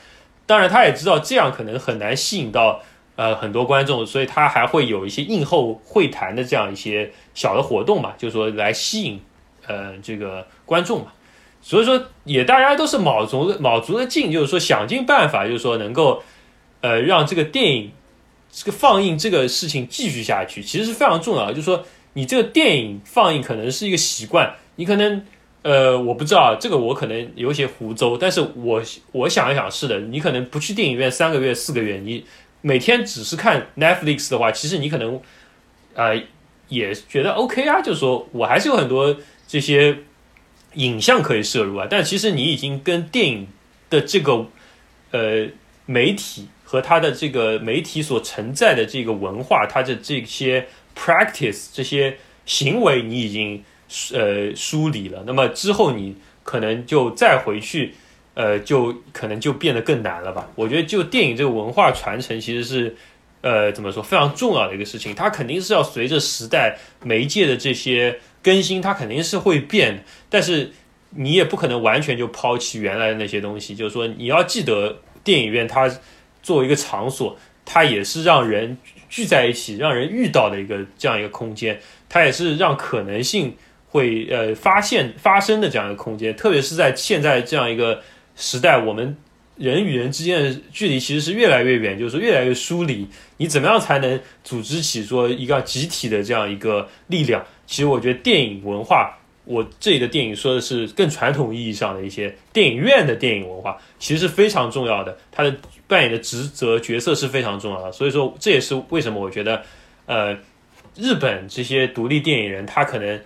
当然他也知道这样可能很难吸引到。呃，很多观众，所以他还会有一些映后会谈的这样一些小的活动嘛，就是说来吸引呃这个观众嘛。所以说也大家都是卯足卯足了劲，就是说想尽办法，就是说能够呃让这个电影这个放映这个事情继续下去，其实是非常重要的。就是说你这个电影放映可能是一个习惯，你可能呃我不知道这个我可能有些胡诌，但是我我想一想是的，你可能不去电影院三个月四个月，你。每天只是看 Netflix 的话，其实你可能，呃，也觉得 OK 啊，就是说我还是有很多这些影像可以摄入啊。但其实你已经跟电影的这个呃媒体和它的这个媒体所承载的这个文化，它的这些 practice 这些行为，你已经呃梳理了。那么之后你可能就再回去。呃，就可能就变得更难了吧？我觉得，就电影这个文化传承，其实是，呃，怎么说，非常重要的一个事情。它肯定是要随着时代媒介的这些更新，它肯定是会变。但是你也不可能完全就抛弃原来的那些东西。就是说，你要记得，电影院它作为一个场所，它也是让人聚在一起、让人遇到的一个这样一个空间。它也是让可能性会呃发现发生的这样一个空间。特别是在现在这样一个。时代，我们人与人之间的距离其实是越来越远，就是说越来越疏离。你怎么样才能组织起说一个集体的这样一个力量？其实我觉得电影文化，我这里的电影说的是更传统意义上的一些电影院的电影文化，其实是非常重要的。它的扮演的职责角色是非常重要的。所以说，这也是为什么我觉得，呃，日本这些独立电影人他可能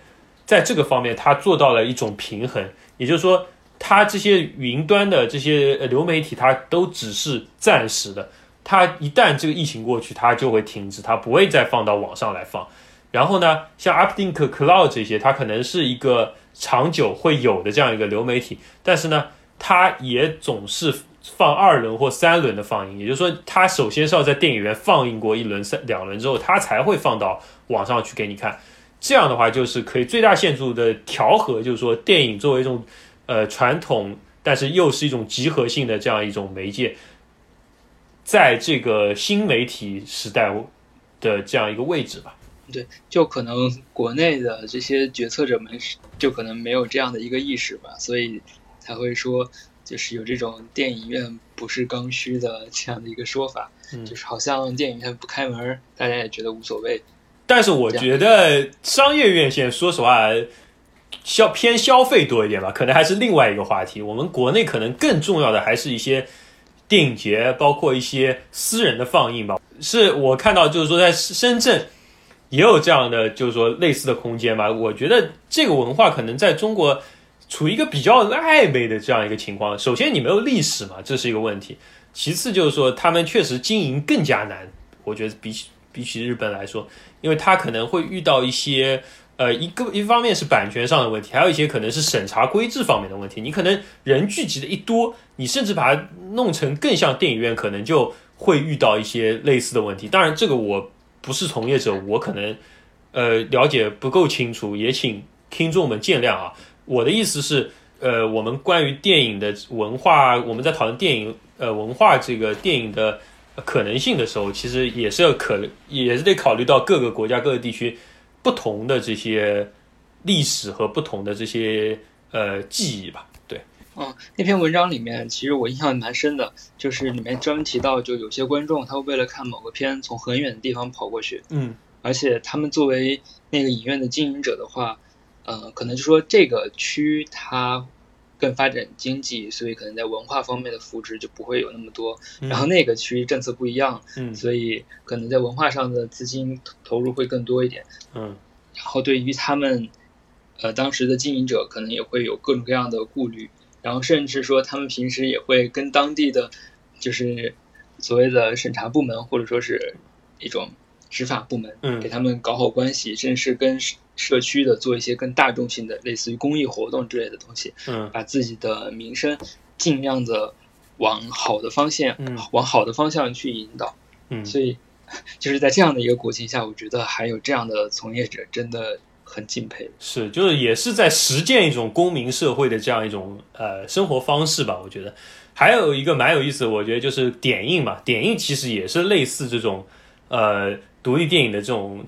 在这个方面他做到了一种平衡，也就是说。它这些云端的这些流媒体，它都只是暂时的。它一旦这个疫情过去，它就会停止，它不会再放到网上来放。然后呢，像 Uplink Cloud 这些，它可能是一个长久会有的这样一个流媒体，但是呢，它也总是放二轮或三轮的放映，也就是说，它首先是要在电影院放映过一轮、三两轮之后，它才会放到网上去给你看。这样的话，就是可以最大限度的调和，就是说，电影作为一种呃传统，但是又是一种集合性的这样一种媒介，在这个新媒体时代的这样一个位置吧。对，就可能国内的这些决策者们就可能没有这样的一个意识吧，所以才会说。就是有这种电影院不是刚需的这样的一个说法，就是好像电影院不开门，大家也觉得无所谓。但是我觉得商业院线，说实话，消偏消费多一点吧，可能还是另外一个话题。我们国内可能更重要的还是一些电影节，包括一些私人的放映吧。是我看到，就是说在深圳也有这样的，就是说类似的空间吧。我觉得这个文化可能在中国。处于一个比较暧昧的这样一个情况。首先，你没有历史嘛，这是一个问题；其次，就是说他们确实经营更加难。我觉得比起比起日本来说，因为他可能会遇到一些呃，一个一方面是版权上的问题，还有一些可能是审查规制方面的问题。你可能人聚集的一多，你甚至把它弄成更像电影院，可能就会遇到一些类似的问题。当然，这个我不是从业者，我可能呃了解不够清楚，也请听众们见谅啊。我的意思是，呃，我们关于电影的文化，我们在讨论电影呃文化这个电影的可能性的时候，其实也是要可也是得考虑到各个国家各个地区不同的这些历史和不同的这些呃记忆吧。对，嗯，那篇文章里面其实我印象蛮深的，就是里面专门提到，就有些观众他会为了看某个片从很远的地方跑过去，嗯，而且他们作为那个影院的经营者的话。呃，可能就说这个区它更发展经济，所以可能在文化方面的扶持就不会有那么多。然后那个区政策不一样，嗯，所以可能在文化上的资金投入会更多一点，嗯。然后对于他们，呃，当时的经营者可能也会有各种各样的顾虑，然后甚至说他们平时也会跟当地的，就是所谓的审查部门或者说是一种执法部门，嗯，给他们搞好关系，甚至是跟。社区的做一些更大众性的，类似于公益活动之类的东西，嗯，把自己的名声尽量的往好的方向，嗯，往好的方向去引导，嗯，所以 就是在这样的一个国情下，我觉得还有这样的从业者真的很敬佩。是，就是也是在实践一种公民社会的这样一种呃生活方式吧。我觉得还有一个蛮有意思，我觉得就是点映嘛，点映其实也是类似这种呃独立电影的这种。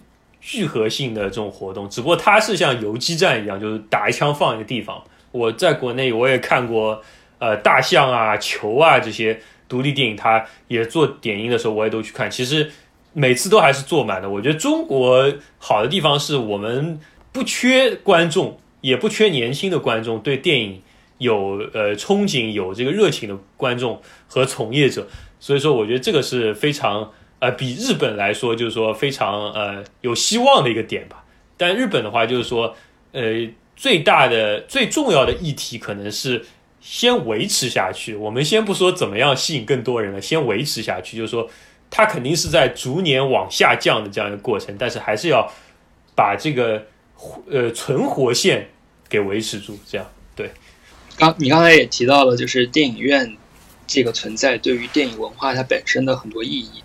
聚合性的这种活动，只不过它是像游击战一样，就是打一枪放一个地方。我在国内我也看过，呃，大象啊、球啊这些独立电影，它也做点映的时候，我也都去看。其实每次都还是坐满的。我觉得中国好的地方是我们不缺观众，也不缺年轻的观众，对电影有呃憧憬、有这个热情的观众和从业者。所以说，我觉得这个是非常。呃，比日本来说，就是说非常呃有希望的一个点吧。但日本的话，就是说，呃，最大的、最重要的议题可能是先维持下去。我们先不说怎么样吸引更多人了，先维持下去。就是说，它肯定是在逐年往下降的这样一个过程，但是还是要把这个呃存活线给维持住。这样对。刚你刚才也提到了，就是电影院这个存在对于电影文化它本身的很多意义。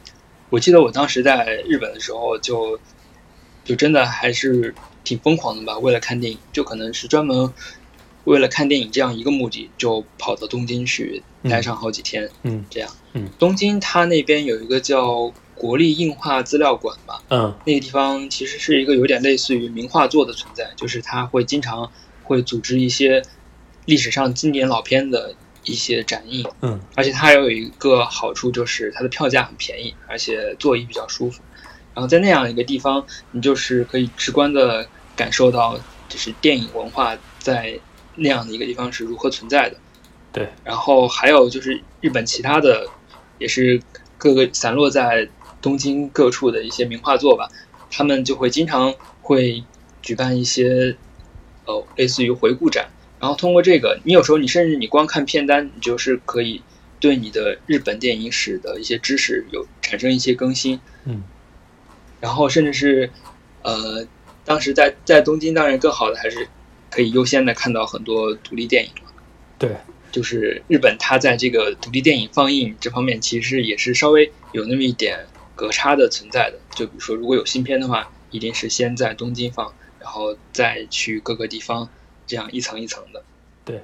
我记得我当时在日本的时候，就就真的还是挺疯狂的吧。为了看电影，就可能是专门为了看电影这样一个目的，就跑到东京去待上好几天。嗯，这样。嗯，东京它那边有一个叫国立映画资料馆吧。嗯，那个地方其实是一个有点类似于名画作的存在，就是它会经常会组织一些历史上经典老片的。一些展映，嗯，而且它还有一个好处，就是它的票价很便宜，而且座椅比较舒服。然后在那样一个地方，你就是可以直观的感受到，就是电影文化在那样的一个地方是如何存在的。对。然后还有就是日本其他的，也是各个散落在东京各处的一些名画作吧，他们就会经常会举办一些，呃，类似于回顾展。然后通过这个，你有时候你甚至你光看片单，你就是可以对你的日本电影史的一些知识有产生一些更新。嗯。然后甚至是，呃，当时在在东京，当然更好的还是可以优先的看到很多独立电影对，就是日本它在这个独立电影放映这方面，其实也是稍微有那么一点隔差的存在的。就比如说，如果有新片的话，一定是先在东京放，然后再去各个地方，这样一层一层的。对，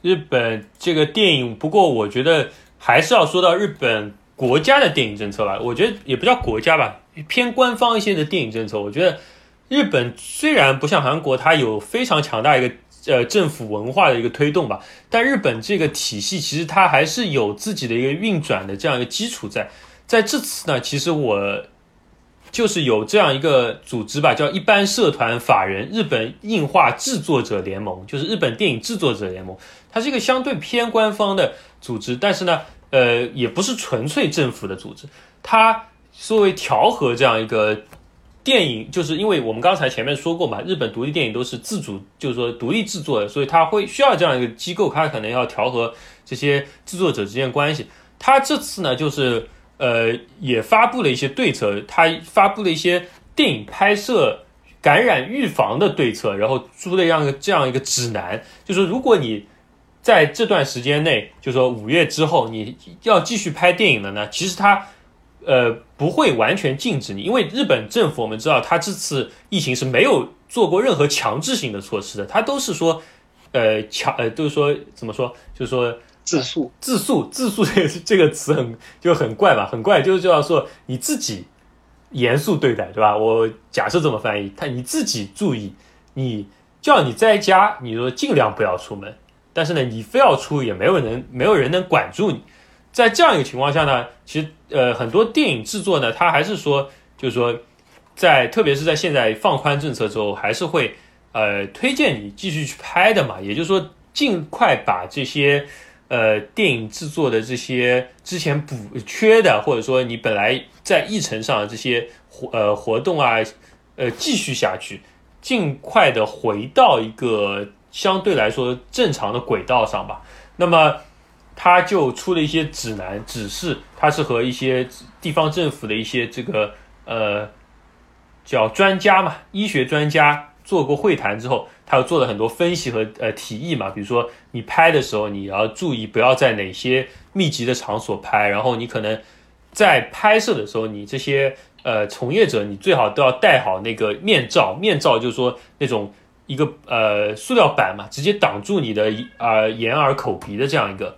日本这个电影，不过我觉得还是要说到日本国家的电影政策吧。我觉得也不叫国家吧，偏官方一些的电影政策。我觉得日本虽然不像韩国，它有非常强大一个。呃，政府文化的一个推动吧，但日本这个体系其实它还是有自己的一个运转的这样一个基础在。在这次呢，其实我就是有这样一个组织吧，叫一般社团法人日本映画制作者联盟，就是日本电影制作者联盟。它是一个相对偏官方的组织，但是呢，呃，也不是纯粹政府的组织，它作为调和这样一个。电影就是因为我们刚才前面说过嘛，日本独立电影都是自主，就是说独立制作的，所以它会需要这样一个机构，它可能要调和这些制作者之间关系。它这次呢，就是呃也发布了一些对策，他发布了一些电影拍摄感染预防的对策，然后出了这样一个这样一个指南，就是如果你在这段时间内，就说五月之后你要继续拍电影了呢，其实他。呃，不会完全禁止你，因为日本政府我们知道，他这次疫情是没有做过任何强制性的措施的，他都是说，呃，强，呃，都是说怎么说，就是说自诉，自诉，自诉这个这个词很就很怪吧，很怪，就是就要说你自己严肃对待，对吧？我假设这么翻译，他你自己注意，你叫你在家，你说尽量不要出门，但是呢，你非要出，也没有人，没有人能管住你。在这样一个情况下呢，其实呃很多电影制作呢，它还是说，就是说，在特别是在现在放宽政策之后，还是会呃推荐你继续去拍的嘛。也就是说，尽快把这些呃电影制作的这些之前补缺的，或者说你本来在议程上这些活呃活动啊，呃继续下去，尽快的回到一个相对来说正常的轨道上吧。那么。他就出了一些指南指示，他是和一些地方政府的一些这个呃叫专家嘛，医学专家做过会谈之后，他又做了很多分析和呃提议嘛。比如说你拍的时候，你要注意不要在哪些密集的场所拍，然后你可能在拍摄的时候，你这些呃从业者你最好都要戴好那个面罩，面罩就是说那种一个呃塑料板嘛，直接挡住你的啊眼耳口鼻的这样一个。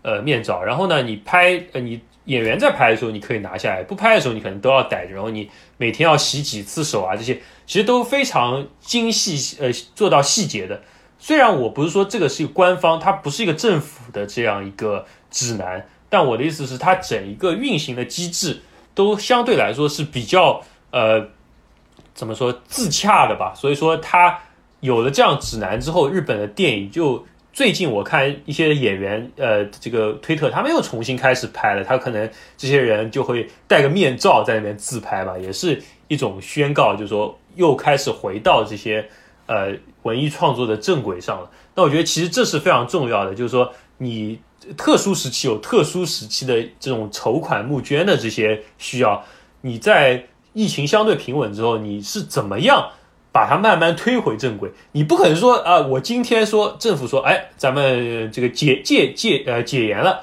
呃，面罩，然后呢，你拍，呃，你演员在拍的时候，你可以拿下来；不拍的时候，你可能都要戴着。然后你每天要洗几次手啊，这些其实都非常精细，呃，做到细节的。虽然我不是说这个是官方，它不是一个政府的这样一个指南，但我的意思是，它整一个运行的机制都相对来说是比较，呃，怎么说自洽的吧。所以说，它有了这样指南之后，日本的电影就。最近我看一些演员，呃，这个推特他们又重新开始拍了，他可能这些人就会戴个面罩在那边自拍吧，也是一种宣告，就是说又开始回到这些呃文艺创作的正轨上了。那我觉得其实这是非常重要的，就是说你特殊时期有特殊时期的这种筹款募捐的这些需要，你在疫情相对平稳之后，你是怎么样？把它慢慢推回正轨，你不可能说啊，我今天说政府说，哎，咱们这个解戒戒呃解严了，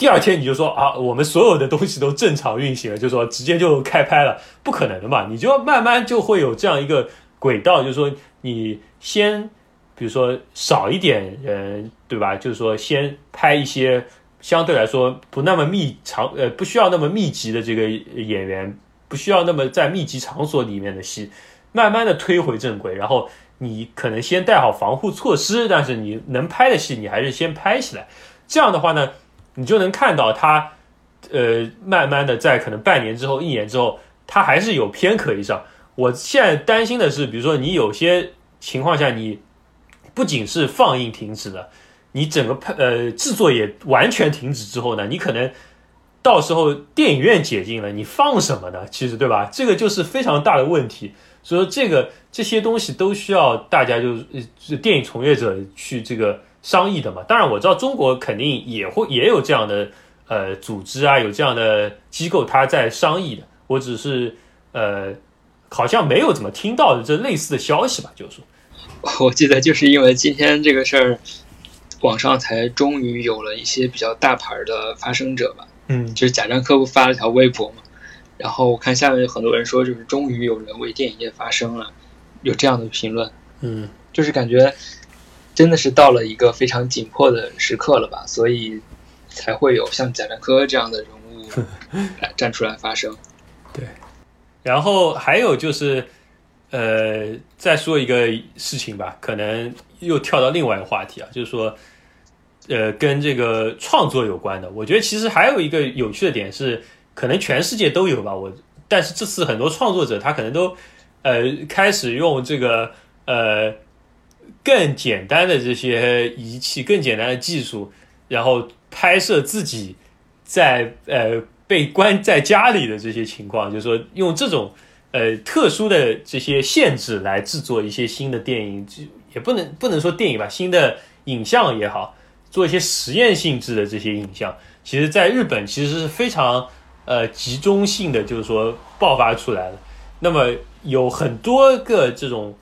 第二天你就说啊，我们所有的东西都正常运行了，就说直接就开拍了，不可能的嘛，你就慢慢就会有这样一个轨道，就是说你先，比如说少一点人，对吧？就是说先拍一些相对来说不那么密长呃不需要那么密集的这个演员，不需要那么在密集场所里面的戏。慢慢的推回正轨，然后你可能先带好防护措施，但是你能拍的戏你还是先拍起来。这样的话呢，你就能看到它，呃，慢慢的在可能半年之后、一年之后，它还是有片可以上。我现在担心的是，比如说你有些情况下，你不仅是放映停止了，你整个拍呃制作也完全停止之后呢，你可能到时候电影院解禁了，你放什么呢？其实对吧？这个就是非常大的问题。所以说，这个这些东西都需要大家就是电影从业者去这个商议的嘛。当然，我知道中国肯定也会也有这样的呃组织啊，有这样的机构，他在商议的。我只是呃，好像没有怎么听到这类似的消息吧，就是说。我记得就是因为今天这个事儿，网上才终于有了一些比较大牌的发声者吧。嗯，就是贾樟柯不发了条微博嘛，然后我看下面有很多人说，就是终于有人为电影业发声了，有这样的评论。嗯，就是感觉真的是到了一个非常紧迫的时刻了吧，所以才会有像贾樟柯这样的人物来 站出来发声。对，然后还有就是，呃，再说一个事情吧，可能又跳到另外一个话题啊，就是说，呃，跟这个创作有关的。我觉得其实还有一个有趣的点是，可能全世界都有吧。我但是这次很多创作者他可能都呃开始用这个呃更简单的这些仪器、更简单的技术，然后拍摄自己在呃被关在家里的这些情况，就是说用这种呃特殊的这些限制来制作一些新的电影，就也不能不能说电影吧，新的影像也好，做一些实验性质的这些影像，其实在日本其实是非常呃集中性的，就是说爆发出来了。那么有很多个这种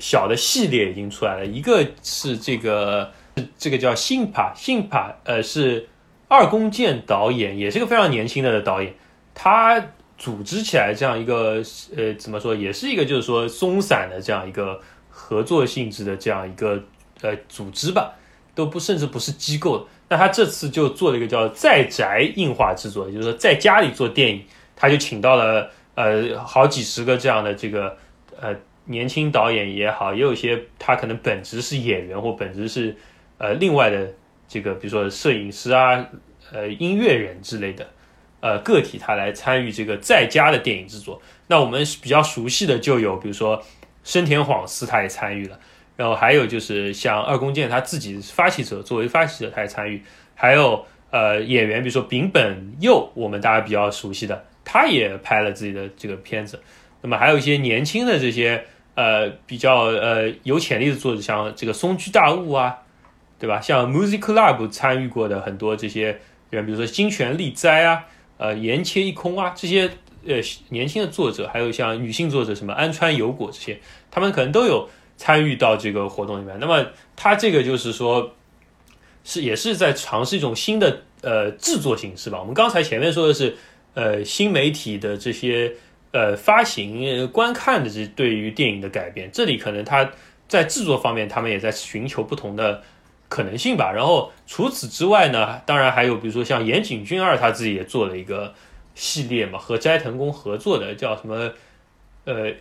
小的系列已经出来了，一个是这个这个叫信帕信帕，呃是二宫健导演，也是个非常年轻的导演，他组织起来这样一个呃怎么说，也是一个就是说松散的这样一个合作性质的这样一个呃组织吧，都不甚至不是机构。那他这次就做了一个叫在宅映画制作，也就是说在家里做电影，他就请到了呃好几十个这样的这个呃年轻导演也好，也有一些他可能本职是演员或本职是呃另外的这个比如说摄影师啊、呃音乐人之类的呃个体，他来参与这个在家的电影制作。那我们比较熟悉的就有比如说深田晃司他也参与了。然后还有就是像二宫健他自己发起者，作为发起者他也参与，还有呃演员，比如说丙本佑，我们大家比较熟悉的，他也拍了自己的这个片子。那么还有一些年轻的这些呃比较呃有潜力的作者，像这个松居大悟啊，对吧？像 Music Club 参与过的很多这些人，比如说金泉利哉啊，呃岩切一空啊这些呃年轻的作者，还有像女性作者什么安川有果这些，他们可能都有。参与到这个活动里面，那么他这个就是说，是也是在尝试一种新的呃制作形式吧。我们刚才前面说的是呃新媒体的这些呃发行、观看的这对于电影的改变，这里可能他在制作方面，他们也在寻求不同的可能性吧。然后除此之外呢，当然还有比如说像岩井俊二他自己也做了一个系列嘛，和斋藤工合作的叫什么呃。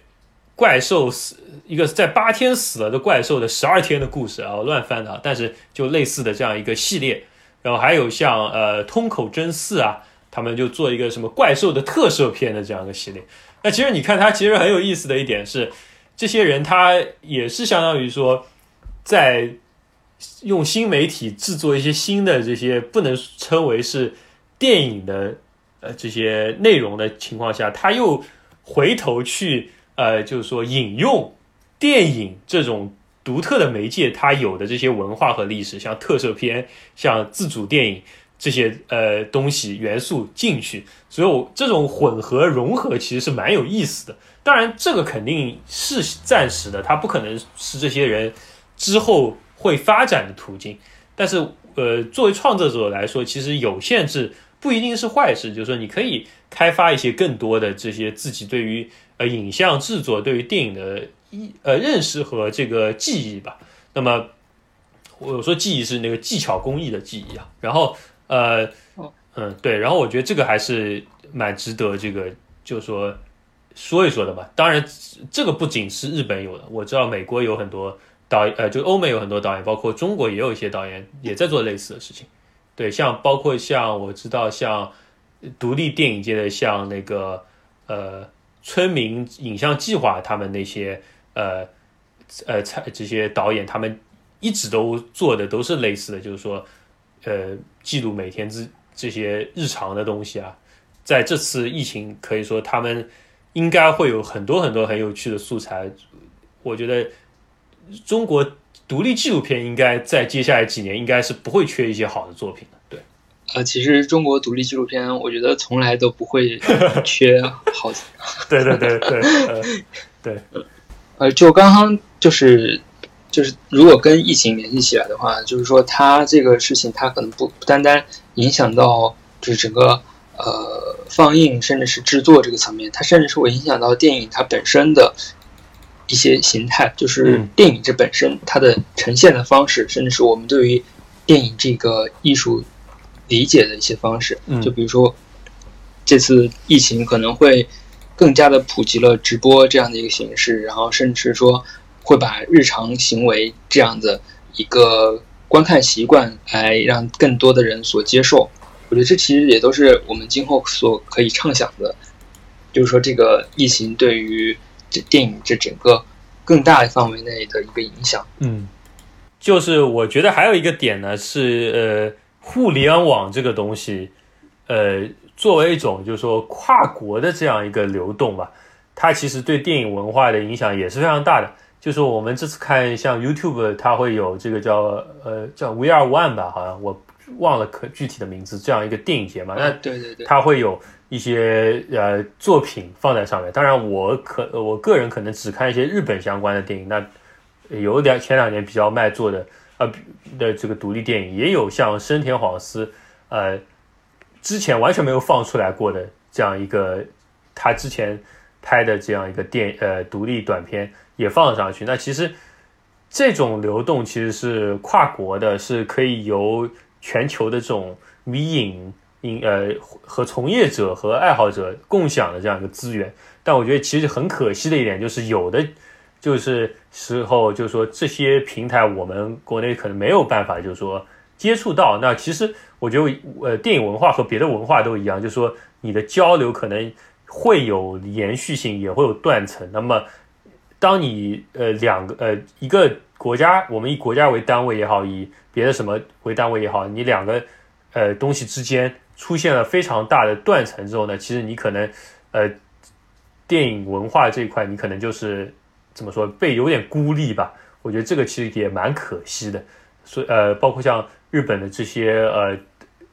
怪兽死一个在八天死了的怪兽的十二天的故事啊，我乱翻的，但是就类似的这样一个系列，然后还有像呃通口真嗣啊，他们就做一个什么怪兽的特摄片的这样一个系列。那其实你看，它其实很有意思的一点是，这些人他也是相当于说，在用新媒体制作一些新的这些不能称为是电影的呃这些内容的情况下，他又回头去。呃，就是说引用电影这种独特的媒介，它有的这些文化和历史，像特摄片、像自主电影这些呃东西元素进去，所以这种混合融合其实是蛮有意思的。当然，这个肯定是暂时的，它不可能是这些人之后会发展的途径。但是，呃，作为创作者来说，其实有限制不一定是坏事，就是说你可以开发一些更多的这些自己对于。呃，影像制作对于电影的一呃认识和这个记忆吧。那么我说记忆是那个技巧工艺的记忆啊。然后呃嗯对，然后我觉得这个还是蛮值得这个就说说一说的吧。当然这个不仅是日本有的，我知道美国有很多导演，呃，就欧美有很多导演，包括中国也有一些导演也在做类似的事情。对，像包括像我知道像独立电影界的像那个呃。村民影像计划，他们那些呃呃，这些导演，他们一直都做的都是类似的，就是说，呃，记录每天这这些日常的东西啊。在这次疫情，可以说他们应该会有很多很多很有趣的素材。我觉得中国独立纪录片应该在接下来几年应该是不会缺一些好的作品的。对。呃，其实中国独立纪录片，我觉得从来都不会缺好。对对对对，对，呃，就刚刚就是就是如果跟疫情联系起来的话，就是说它这个事情，它可能不不单单影响到就是整个呃放映，甚至是制作这个层面，它甚至是会影响到电影它本身的一些形态，就是电影这本身它的呈现的方式，甚至是我们对于电影这个艺术理解的一些方式。就比如说这次疫情可能会更加的普及了直播这样的一个形式，然后甚至说。会把日常行为这样的一个观看习惯来让更多的人所接受，我觉得这其实也都是我们今后所可以畅想的，就是说这个疫情对于这电影这整个更大范围内的一个影响。嗯，就是我觉得还有一个点呢是呃，互联网这个东西，呃，作为一种就是说跨国的这样一个流动吧，它其实对电影文化的影响也是非常大的。就是我们这次看像 YouTube，它会有这个叫呃叫 VR One 吧，好像我忘了可具体的名字，这样一个电影节嘛。那对对对，它会有一些呃作品放在上面。当然，我可我个人可能只看一些日本相关的电影。那有点前两年比较卖座的呃的这个独立电影，也有像深田晃司呃之前完全没有放出来过的这样一个他之前拍的这样一个电呃独立短片。也放上去。那其实这种流动其实是跨国的，是可以由全球的这种迷影影呃和从业者和爱好者共享的这样一个资源。但我觉得其实很可惜的一点就是，有的就是时候就是说这些平台我们国内可能没有办法就是说接触到。那其实我觉得呃电影文化和别的文化都一样，就是说你的交流可能会有延续性，也会有断层。那么当你呃两个呃一个国家，我们以国家为单位也好，以别的什么为单位也好，你两个呃东西之间出现了非常大的断层之后呢，其实你可能呃电影文化这一块，你可能就是怎么说被有点孤立吧？我觉得这个其实也蛮可惜的。所以呃，包括像日本的这些呃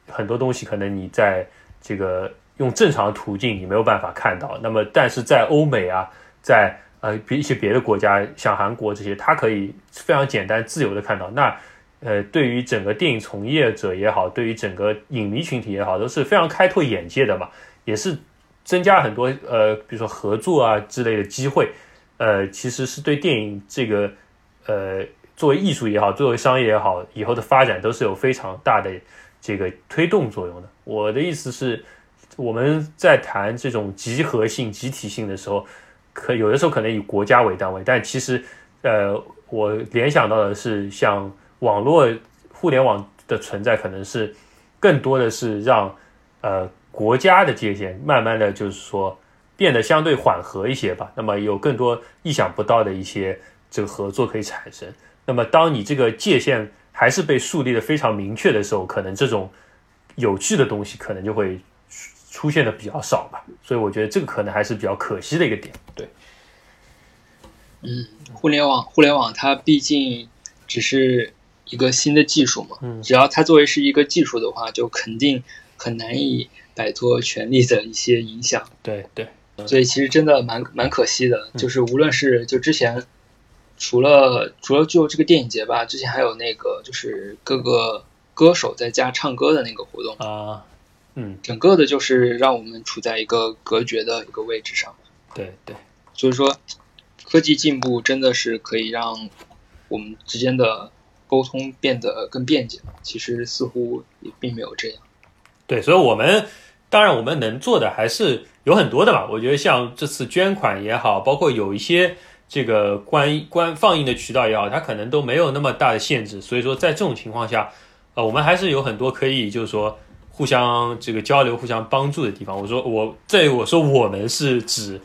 很多东西，可能你在这个用正常途径你没有办法看到。那么但是在欧美啊，在呃，比一些别的国家，像韩国这些，它可以非常简单、自由的看到。那，呃，对于整个电影从业者也好，对于整个影迷群体也好，都是非常开拓眼界的嘛，也是增加很多呃，比如说合作啊之类的机会。呃，其实是对电影这个呃，作为艺术也好，作为商业也好，以后的发展都是有非常大的这个推动作用的。我的意思是，我们在谈这种集合性、集体性的时候。可有的时候可能以国家为单位，但其实，呃，我联想到的是，像网络互联网的存在，可能是更多的是让呃国家的界限慢慢的就是说变得相对缓和一些吧。那么有更多意想不到的一些这个合作可以产生。那么当你这个界限还是被树立的非常明确的时候，可能这种有趣的东西可能就会。出现的比较少吧，所以我觉得这个可能还是比较可惜的一个点。对，嗯，互联网，互联网它毕竟只是一个新的技术嘛，嗯，只要它作为是一个技术的话，就肯定很难以摆脱权力的一些影响。对对，所以其实真的蛮蛮可惜的，就是无论是就之前除了除了就这个电影节吧，之前还有那个就是各个歌手在家唱歌的那个活动啊。嗯，整个的就是让我们处在一个隔绝的一个位置上。对对，所以说科技进步真的是可以让我们之间的沟通变得更便捷。其实似乎也并没有这样。对，所以我们当然我们能做的还是有很多的吧。我觉得像这次捐款也好，包括有一些这个关关放映的渠道也好，它可能都没有那么大的限制。所以说在这种情况下，呃，我们还是有很多可以就是说。互相这个交流、互相帮助的地方。我说我这我说我们是指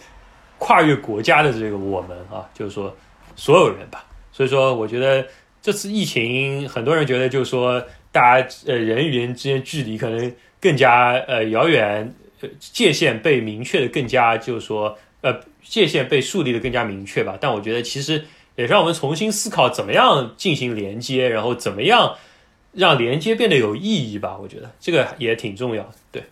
跨越国家的这个我们啊，就是说所有人吧。所以说，我觉得这次疫情，很多人觉得就是说，大家呃人与人之间距离可能更加呃遥远，界限被明确的更加就是说呃界限被树立的更加明确吧。但我觉得其实也让我们重新思考怎么样进行连接，然后怎么样。让连接变得有意义吧，我觉得这个也挺重要的。对，